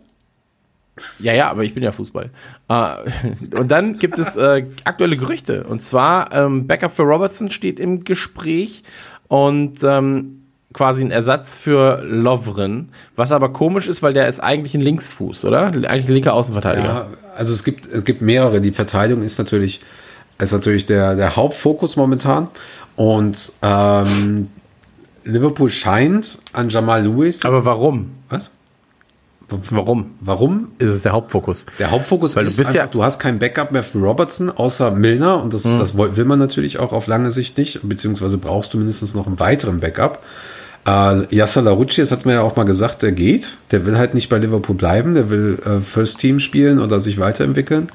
ja, ja, aber ich bin ja Fußball. Äh, und dann gibt es äh, aktuelle Gerüchte. Und zwar, ähm, Backup für Robertson steht im Gespräch und ähm, quasi ein Ersatz für Lovren. Was aber komisch ist, weil der ist eigentlich ein Linksfuß, oder? Eigentlich ein linker Außenverteidiger. Ja, also es gibt, es gibt mehrere. Die Verteidigung ist natürlich, ist natürlich der, der Hauptfokus momentan. Und ähm, Liverpool scheint an Jamal Lewis. Aber warum? was? Warum Warum? ist es der Hauptfokus? Der Hauptfokus Weil du ist bist einfach, ja- du hast kein Backup mehr für Robertson, außer Milner. Und das, das woll- will man natürlich auch auf lange Sicht nicht. Beziehungsweise brauchst du mindestens noch einen weiteren Backup. Äh, Yasser Larucci, das hat man ja auch mal gesagt, der geht. Der will halt nicht bei Liverpool bleiben. Der will äh, First Team spielen oder sich weiterentwickeln.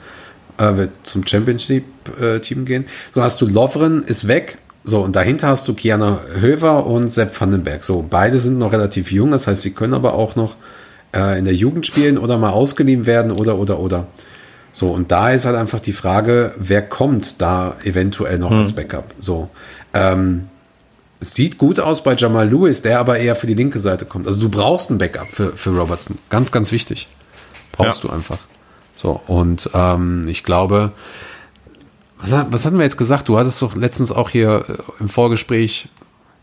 Äh, wird zum Championship-Team gehen. So hast du Lovren, ist weg. So, und dahinter hast du Kiana Höver und Sepp Vandenberg. So, beide sind noch relativ jung. Das heißt, sie können aber auch noch äh, in der Jugend spielen oder mal ausgeliehen werden oder, oder, oder. So, und da ist halt einfach die Frage, wer kommt da eventuell noch als Backup? So, ähm, sieht gut aus bei Jamal Lewis, der aber eher für die linke Seite kommt. Also du brauchst ein Backup für, für Robertson. Ganz, ganz wichtig. Brauchst Ja. du einfach. So, und ähm, ich glaube, was, was hatten wir jetzt gesagt? Du hattest doch letztens auch hier äh, im Vorgespräch,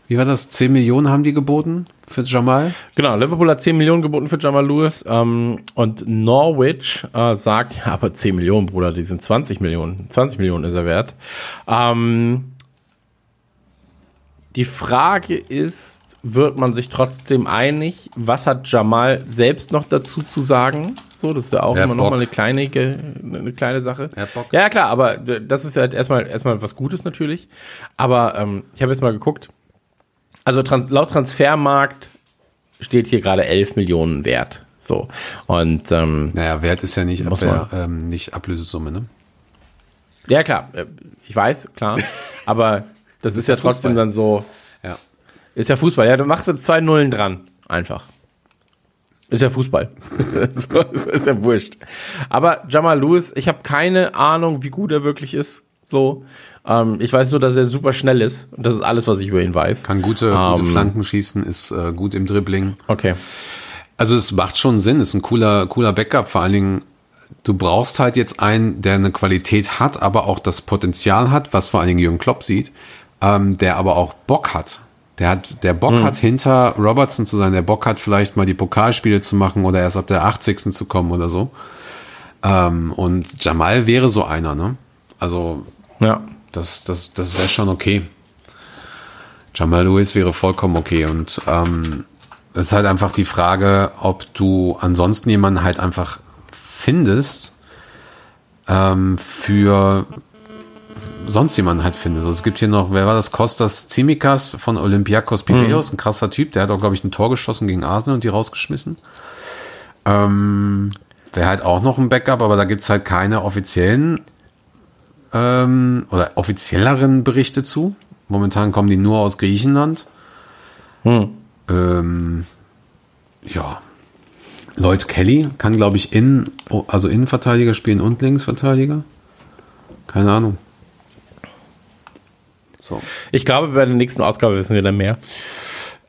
wie war das? 10 Millionen haben die geboten für Jamal? Genau, Liverpool hat 10 Millionen geboten für Jamal Lewis ähm, und Norwich äh, sagt, ja, aber 10 Millionen, Bruder, die sind 20 Millionen. 20 Millionen ist er wert. Ähm, die Frage ist, wird man sich trotzdem einig? Was hat Jamal selbst noch dazu zu sagen? So, das ist ja auch hat immer noch Bock. mal eine kleine, eine kleine Sache. Ja, klar, aber das ist ja halt erstmal, erstmal was Gutes natürlich. Aber ähm, ich habe jetzt mal geguckt. Also trans laut Transfermarkt steht hier gerade 11 Millionen wert. So. Und ähm, Naja, Wert ist ja nicht, Abwehr, ähm, nicht Ablösesumme, ne? ja, klar, äh, ich weiß, klar. aber das ist ja ja trotzdem dann so, Ja. ist ja Fußball. Ja, du machst jetzt zwei Nullen dran. Einfach. Ist ja Fußball. so, ist ja wurscht. Aber Jamal Lewis, ich habe keine Ahnung, wie gut er wirklich ist. So, ähm, ich weiß nur, dass er super schnell ist. Und das ist alles, was ich über ihn weiß. Kann gute, gute Ähm, Flanken schießen, ist äh, gut im Dribbling. Okay. Also es macht schon Sinn, ist ein cooler, cooler Backup. Vor allen Dingen, du brauchst halt jetzt einen, der eine Qualität hat, aber auch das Potenzial hat, was vor allen Dingen Jürgen Klopp sieht, ähm, der aber auch Bock hat. Der hat, der Bock hat, hinter Robertson zu sein, der Bock hat, vielleicht mal die Pokalspiele zu machen oder erst ab der 80. zu kommen oder so. Ähm, und Jamal wäre so einer, ne? Also, Ja. das, das, das wäre schon okay. Jamal Lewis wäre vollkommen okay. Und ähm, es ist halt einfach die Frage, ob du ansonsten jemanden halt einfach findest ähm, für sonst jemanden halt findest. Also es gibt hier noch, wer war das? Kostas Tsimikas von Olympiakos Piraeus, ein krasser Typ. Der hat auch, glaube ich, ein Tor geschossen gegen Arsenal und die rausgeschmissen. Ähm, Wäre halt auch noch ein Backup, aber da gibt's halt keine offiziellen ähm, oder offizielleren Berichte zu. Momentan kommen die nur aus Griechenland. Ähm, ja. Lloyd Kelly kann, glaube ich, in, also Innenverteidiger spielen und Linksverteidiger. Keine Ahnung. So. Ich glaube, bei der nächsten Ausgabe wissen wir dann mehr.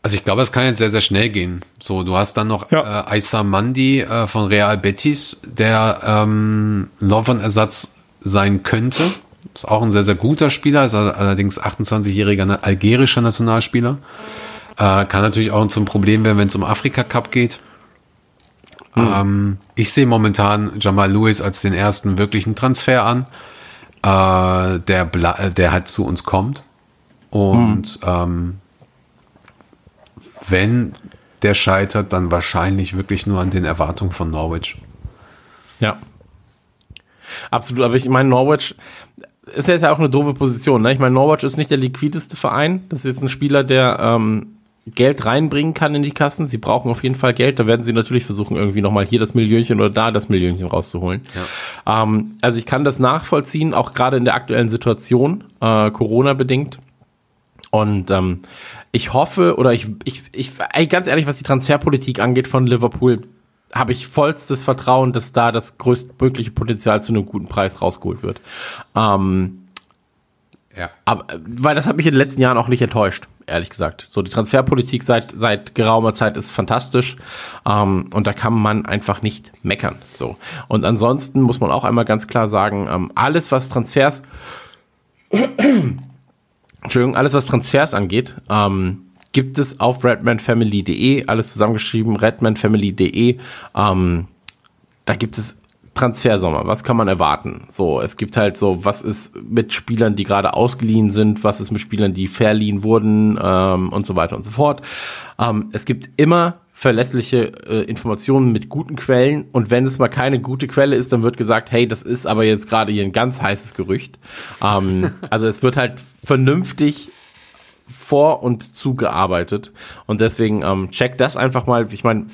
Also ich glaube, es kann jetzt sehr, sehr schnell gehen. So, du hast dann noch Ja. äh, Aissa Mandi äh, von Real Betis, der ähm, Lovren-Ersatz sein könnte. Ist auch ein sehr, sehr guter Spieler, ist allerdings 28-jähriger na- algerischer Nationalspieler. Äh, kann natürlich auch zum Problem werden, wenn es um Afrika Cup geht. Ähm, ich sehe momentan Jamal Lewis als den ersten wirklichen Transfer an, äh, der, bla- äh, der halt zu uns kommt. Und ähm, wenn der scheitert, dann wahrscheinlich wirklich nur an den Erwartungen von Norwich. Ja. Absolut, aber ich meine, Norwich ist ja jetzt ja auch eine doofe Position. Ne? Ich meine, Norwich ist nicht der liquideste Verein. Das ist jetzt ein Spieler, der ähm, Geld reinbringen kann in die Kassen. Sie brauchen auf jeden Fall Geld. Da werden sie natürlich versuchen, irgendwie nochmal hier das Millionchen oder da das Millionchen rauszuholen. Ähm, also ich kann das nachvollziehen, auch gerade in der aktuellen Situation, äh, Corona-bedingt. Und ähm, ich hoffe, oder ich, ich, ich, ey, ganz ehrlich, was die Transferpolitik angeht von Liverpool, habe ich vollstes Vertrauen, dass da das größtmögliche Potenzial zu einem guten Preis rausgeholt wird. Ähm, Ja. aber, weil das hat mich in den letzten Jahren auch nicht enttäuscht, ehrlich gesagt. So, die Transferpolitik seit, seit geraumer Zeit ist fantastisch. Ähm, und da kann man einfach nicht meckern. So. Und ansonsten muss man auch einmal ganz klar sagen, ähm, alles, was Transfers, Entschuldigung, alles, was Transfers angeht, ähm, gibt es auf redmanfamily.de, alles zusammengeschrieben, redmanfamily.de. Ähm, da gibt es Transfersommer. Was kann man erwarten? So, es gibt halt so, was ist mit Spielern, die gerade ausgeliehen sind, was ist mit Spielern, die verliehen wurden ähm, und so weiter und so fort. Ähm, es gibt immer verlässliche äh, Informationen mit guten Quellen und wenn es mal keine gute Quelle ist, dann wird gesagt, hey, das ist aber jetzt gerade hier ein ganz heißes Gerücht. Ähm, also es wird halt vernünftig vor und zugearbeitet und deswegen ähm, check das einfach mal. Ich meine,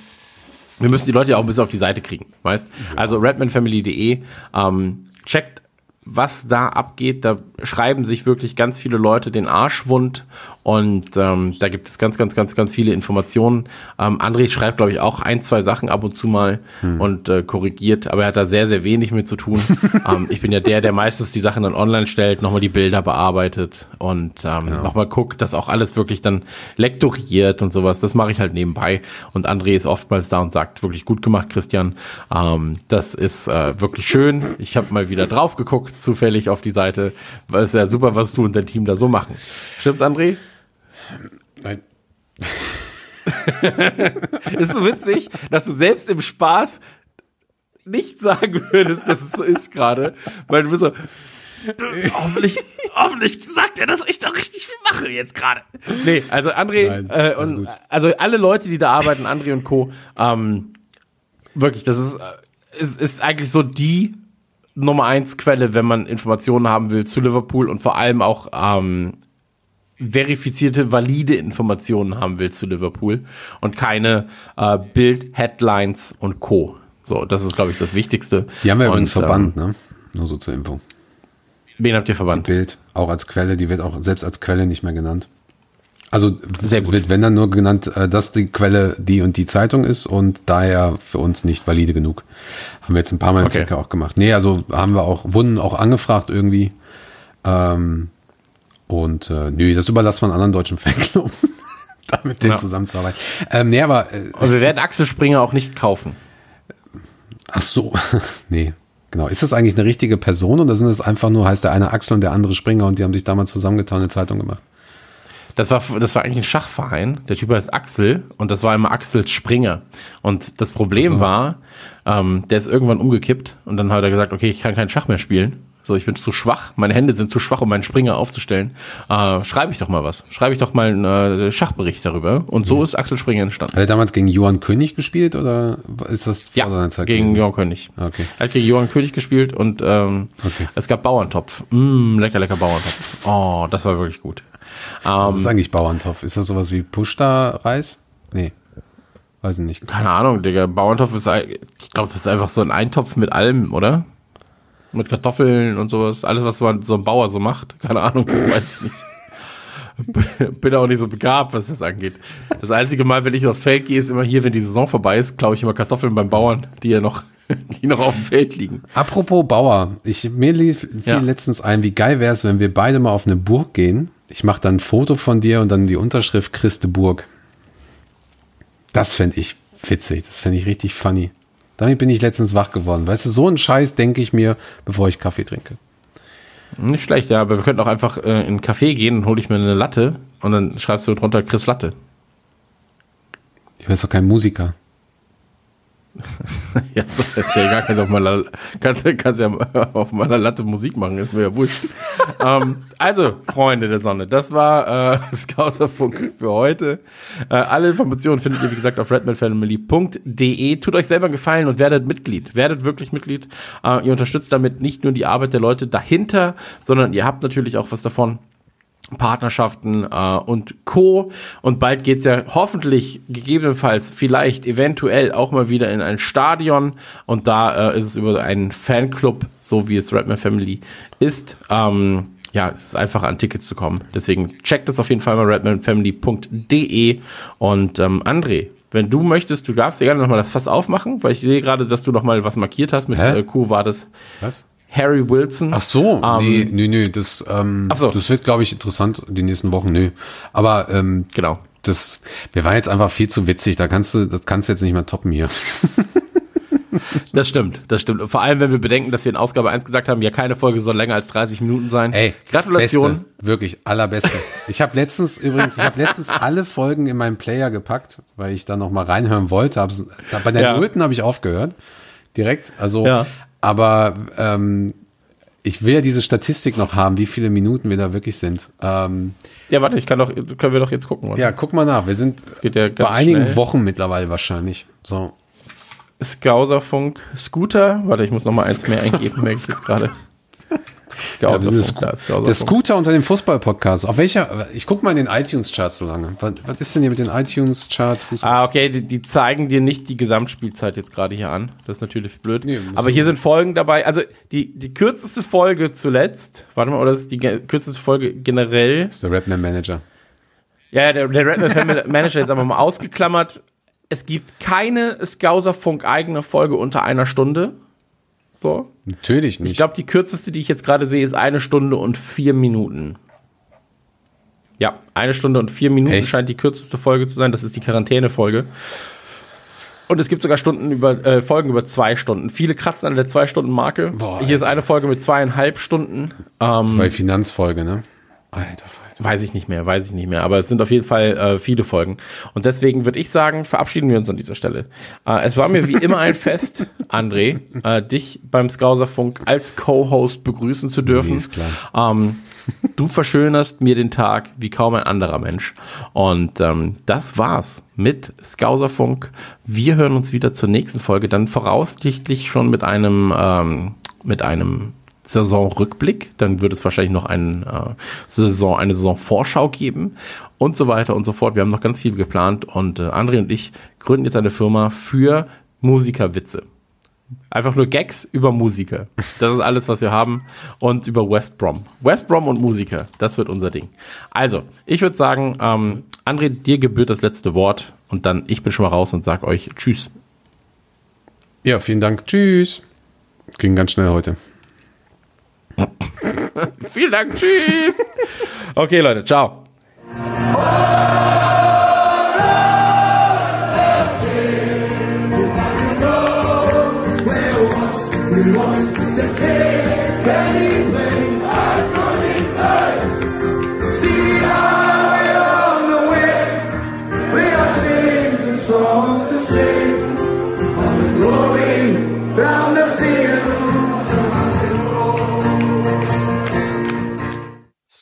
wir müssen die Leute ja auch ein bisschen auf die Seite kriegen, weißt? Also redmanfamily.de, ähm, checkt, was da abgeht. Da schreiben sich wirklich ganz viele Leute den Arsch wund und ähm, da gibt es ganz, ganz, ganz, ganz viele Informationen. Ähm, André schreibt, glaube ich, auch ein, zwei Sachen ab und zu mal und äh, korrigiert, aber er hat da sehr, sehr wenig mit zu tun. ähm, ich bin ja der, der meistens die Sachen dann online stellt, nochmal die Bilder bearbeitet und ähm, nochmal guckt, dass auch alles wirklich dann lektoriert und sowas. Das mache ich halt nebenbei und André ist oftmals da und sagt, wirklich gut gemacht, Christian. Ähm, das ist äh, wirklich schön. Ich habe mal wieder drauf geguckt, zufällig auf die Seite. Weil es ja super, was du und dein Team da so machen. Stimmt's, André? Nein. Ist so witzig, dass du selbst im Spaß nicht sagen würdest, dass es so ist gerade, weil du bist so, hoffentlich, hoffentlich sagt er, dass ich da richtig viel mache jetzt gerade. Nee, also André Nein, äh, und also alle Leute, die da arbeiten, André und Co. Ähm, wirklich, das ist, äh, ist, ist eigentlich so die Nummer eins Quelle, wenn man Informationen haben will zu Liverpool und vor allem auch ähm, verifizierte, valide Informationen haben will zu Liverpool und keine äh, Bild-Headlines und Co. So, das ist, glaube ich, das Wichtigste. Die haben wir und, übrigens verbannt, ne? Nur so zur Info. Ähm, wen habt ihr verbannt? Bild, auch als Quelle, die wird auch selbst als Quelle nicht mehr genannt. Also Sehr gut. wird, wenn dann nur genannt, äh, dass die Quelle die und die Zeitung ist und daher für uns nicht valide genug. Haben wir jetzt ein paar Mal im Okay. Ticker auch gemacht. Nee, also haben wir auch, wurden auch angefragt irgendwie. Ähm, und äh, nö, das überlassen wir einen anderen deutschen Fanclub, da mit denen Ja. zusammenzuarbeiten. Ähm, nee, aber äh, Und wir werden Axel Springer auch nicht kaufen. ach so, nee. Genau. Ist das eigentlich eine richtige Person oder sind das einfach nur, heißt der eine Axel und der andere Springer und die haben sich damals zusammengetan und eine Zeitung gemacht? Das war, das war eigentlich ein Schachverein. Der Typ heißt Axel und das war immer Axel Springer. Und das Problem war, ähm, der ist irgendwann umgekippt und dann hat er gesagt, okay, ich kann keinen Schach mehr spielen. So, ich bin zu schwach, meine Hände sind zu schwach, um meinen Springer aufzustellen. Äh, schreibe ich doch mal was. Schreibe ich doch mal einen äh, Schachbericht darüber. Und so ist Axel Springer entstanden. Hat er damals gegen Johann König gespielt oder ist das vor seiner Zeit gegen gewesen? Johann König. Okay. Er hat gegen Johann König gespielt und ähm, Okay. es gab Bauerntopf. Mm, lecker, lecker Bauerntopf. Oh, das war wirklich gut. Was Ähm, ist eigentlich Bauerntopf? Ist das sowas wie Pushta-Reis? Nee. Weiß ich nicht. Keine Ahnung, Digga. Bauerntopf ist, ich glaube, das ist einfach so ein Eintopf mit allem, oder? Mit Kartoffeln und sowas. Alles, was man so ein Bauer so macht. Keine Ahnung, weiß ich nicht. Bin auch nicht so begabt, was das angeht. Das einzige Mal, wenn ich aufs Feld gehe, ist immer hier, wenn die Saison vorbei ist, klaue ich immer Kartoffeln beim Bauern, die ja noch, die noch auf dem Feld liegen. Apropos Bauer, ich, mir lief fiel Ja. letztens ein, wie geil wäre es, wenn wir beide mal auf eine Burg gehen. Ich mache dann ein Foto von dir und dann die Unterschrift Christe Burg. Das fände ich witzig, das fände ich richtig funny. Damit bin ich letztens wach geworden. Weißt du, so einen Scheiß denke ich mir, bevor ich Kaffee trinke. Nicht schlecht, ja, aber wir könnten auch einfach äh, in einen Café gehen und hole ich mir eine Latte und dann schreibst du drunter Chris Latte. Ich bin doch kein Musiker. Ja, ist ja egal, kannst auf kannst, kannst ja auf meiner Latte Musik machen, ist mir ja wurscht. ähm, also, Freunde der Sonne, das war äh, Scouserfunk für heute. Äh, alle Informationen findet ihr, wie gesagt, auf redmanfamily.de. Tut euch selber Gefallen und werdet Mitglied. Werdet wirklich Mitglied. Äh, ihr unterstützt damit nicht nur die Arbeit der Leute dahinter, sondern ihr habt natürlich auch was davon. Partnerschaften äh, und Co. Und bald geht's ja hoffentlich, gegebenenfalls, vielleicht, eventuell auch mal wieder in ein Stadion. Und da äh, ist es über einen Fanclub, so wie es Redman Family ist. Ähm, ja, es ist einfach an Tickets zu kommen. Deswegen checkt es auf jeden Fall mal redmanfamily.de. Und ähm, André, wenn du möchtest, du darfst dir gerne nochmal das Fass aufmachen, weil ich sehe gerade, dass du nochmal was markiert hast mit Hä? äh, Q war das Was? Harry Wilson. Ach so, Ähm, nee, nee, nee, das, ähm, so. das wird, glaube ich, interessant die nächsten Wochen, nö. Aber ähm, Genau. das, wir waren jetzt einfach viel zu witzig, da kannst du, das kannst du jetzt nicht mehr toppen hier. Das stimmt, das stimmt. Vor allem, wenn wir bedenken, dass wir in Ausgabe 1 gesagt haben, ja, keine Folge soll länger als 30 Minuten sein. Ey, Gratulation. Beste, wirklich, allerbeste. Ich habe letztens übrigens, ich habe letztens alle Folgen in meinen Player gepackt, weil ich da noch mal reinhören wollte. Hab's, bei der Ja. Nullten habe ich aufgehört, direkt. Also, Ja. Aber ähm, ich will ja diese Statistik noch haben, wie viele Minuten wir da wirklich sind. Ähm, Ja, warte, ich kann doch, können wir doch jetzt gucken, oder? ja, guck mal nach. Wir sind geht ja bei einigen schnell. Wochen mittlerweile wahrscheinlich. So. Skauserfunk Scooter. Warte, ich muss noch mal eins mehr eingeben, merke ich jetzt gerade. Ja, wir sind Skauserfunk, da ist der. Scooter unter dem Fußball-Podcast. Auf welcher? Ich guck mal in den iTunes-Charts so lange. Was, was ist denn hier mit den iTunes-Charts? Fußball? Ah, okay, die, die zeigen dir nicht die Gesamtspielzeit jetzt gerade hier an. Das ist natürlich blöd. Nee, Aber hier sind Folgen dabei. Also die, die kürzeste Folge zuletzt, warte mal, oder das ist die kürzeste Folge generell. Das ist der Redman Manager. Ja, der, der Redman Family Manager jetzt aber mal ausgeklammert. Es gibt keine Skauserfunk eigene Folge unter einer Stunde. So. Natürlich nicht. Ich glaube, die kürzeste, die ich jetzt gerade sehe, ist eine Stunde und vier Minuten. Ja, eine Stunde und vier Minuten Echt? scheint die kürzeste Folge zu sein. Das ist die Quarantäne-Folge. Und es gibt sogar Stunden über, äh, Folgen über zwei Stunden. Viele kratzen an der Zwei-Stunden-Marke. Hier ist Alter. eine Folge mit zweieinhalb Stunden. Ähm, Bei Finanzfolge, ne? Alter. Weiß ich nicht mehr, weiß ich nicht mehr. Aber es sind auf jeden Fall äh, viele Folgen. Und deswegen würde ich sagen, verabschieden wir uns an dieser Stelle. Äh, es war mir wie immer ein Fest, André, äh, dich beim Skauserfunk als Co-Host begrüßen zu dürfen. Nee, ist klar. Ähm, du verschönerst mir den Tag wie kaum ein anderer Mensch. Und ähm, das war's mit Skauserfunk. Wir hören uns wieder zur nächsten Folge, dann voraussichtlich schon mit einem, ähm, mit einem Saisonrückblick. Dann wird es wahrscheinlich noch einen, äh, Saison, eine Saisonvorschau geben und so weiter und so fort. Wir haben noch ganz viel geplant und äh, André und ich gründen jetzt eine Firma für Musikerwitze. Einfach nur Gags über Musiker. Das ist alles, was wir haben. Und über West Brom. West Brom und Musiker, das wird unser Ding. Also, ich würde sagen, ähm, André, dir gebührt das letzte Wort. Und dann, ich bin schon mal raus und sag euch Tschüss. Ja, vielen Dank. Tschüss. Ging ganz schnell heute. Vielen Dank. Tschüss. Okay, Leute. Ciao.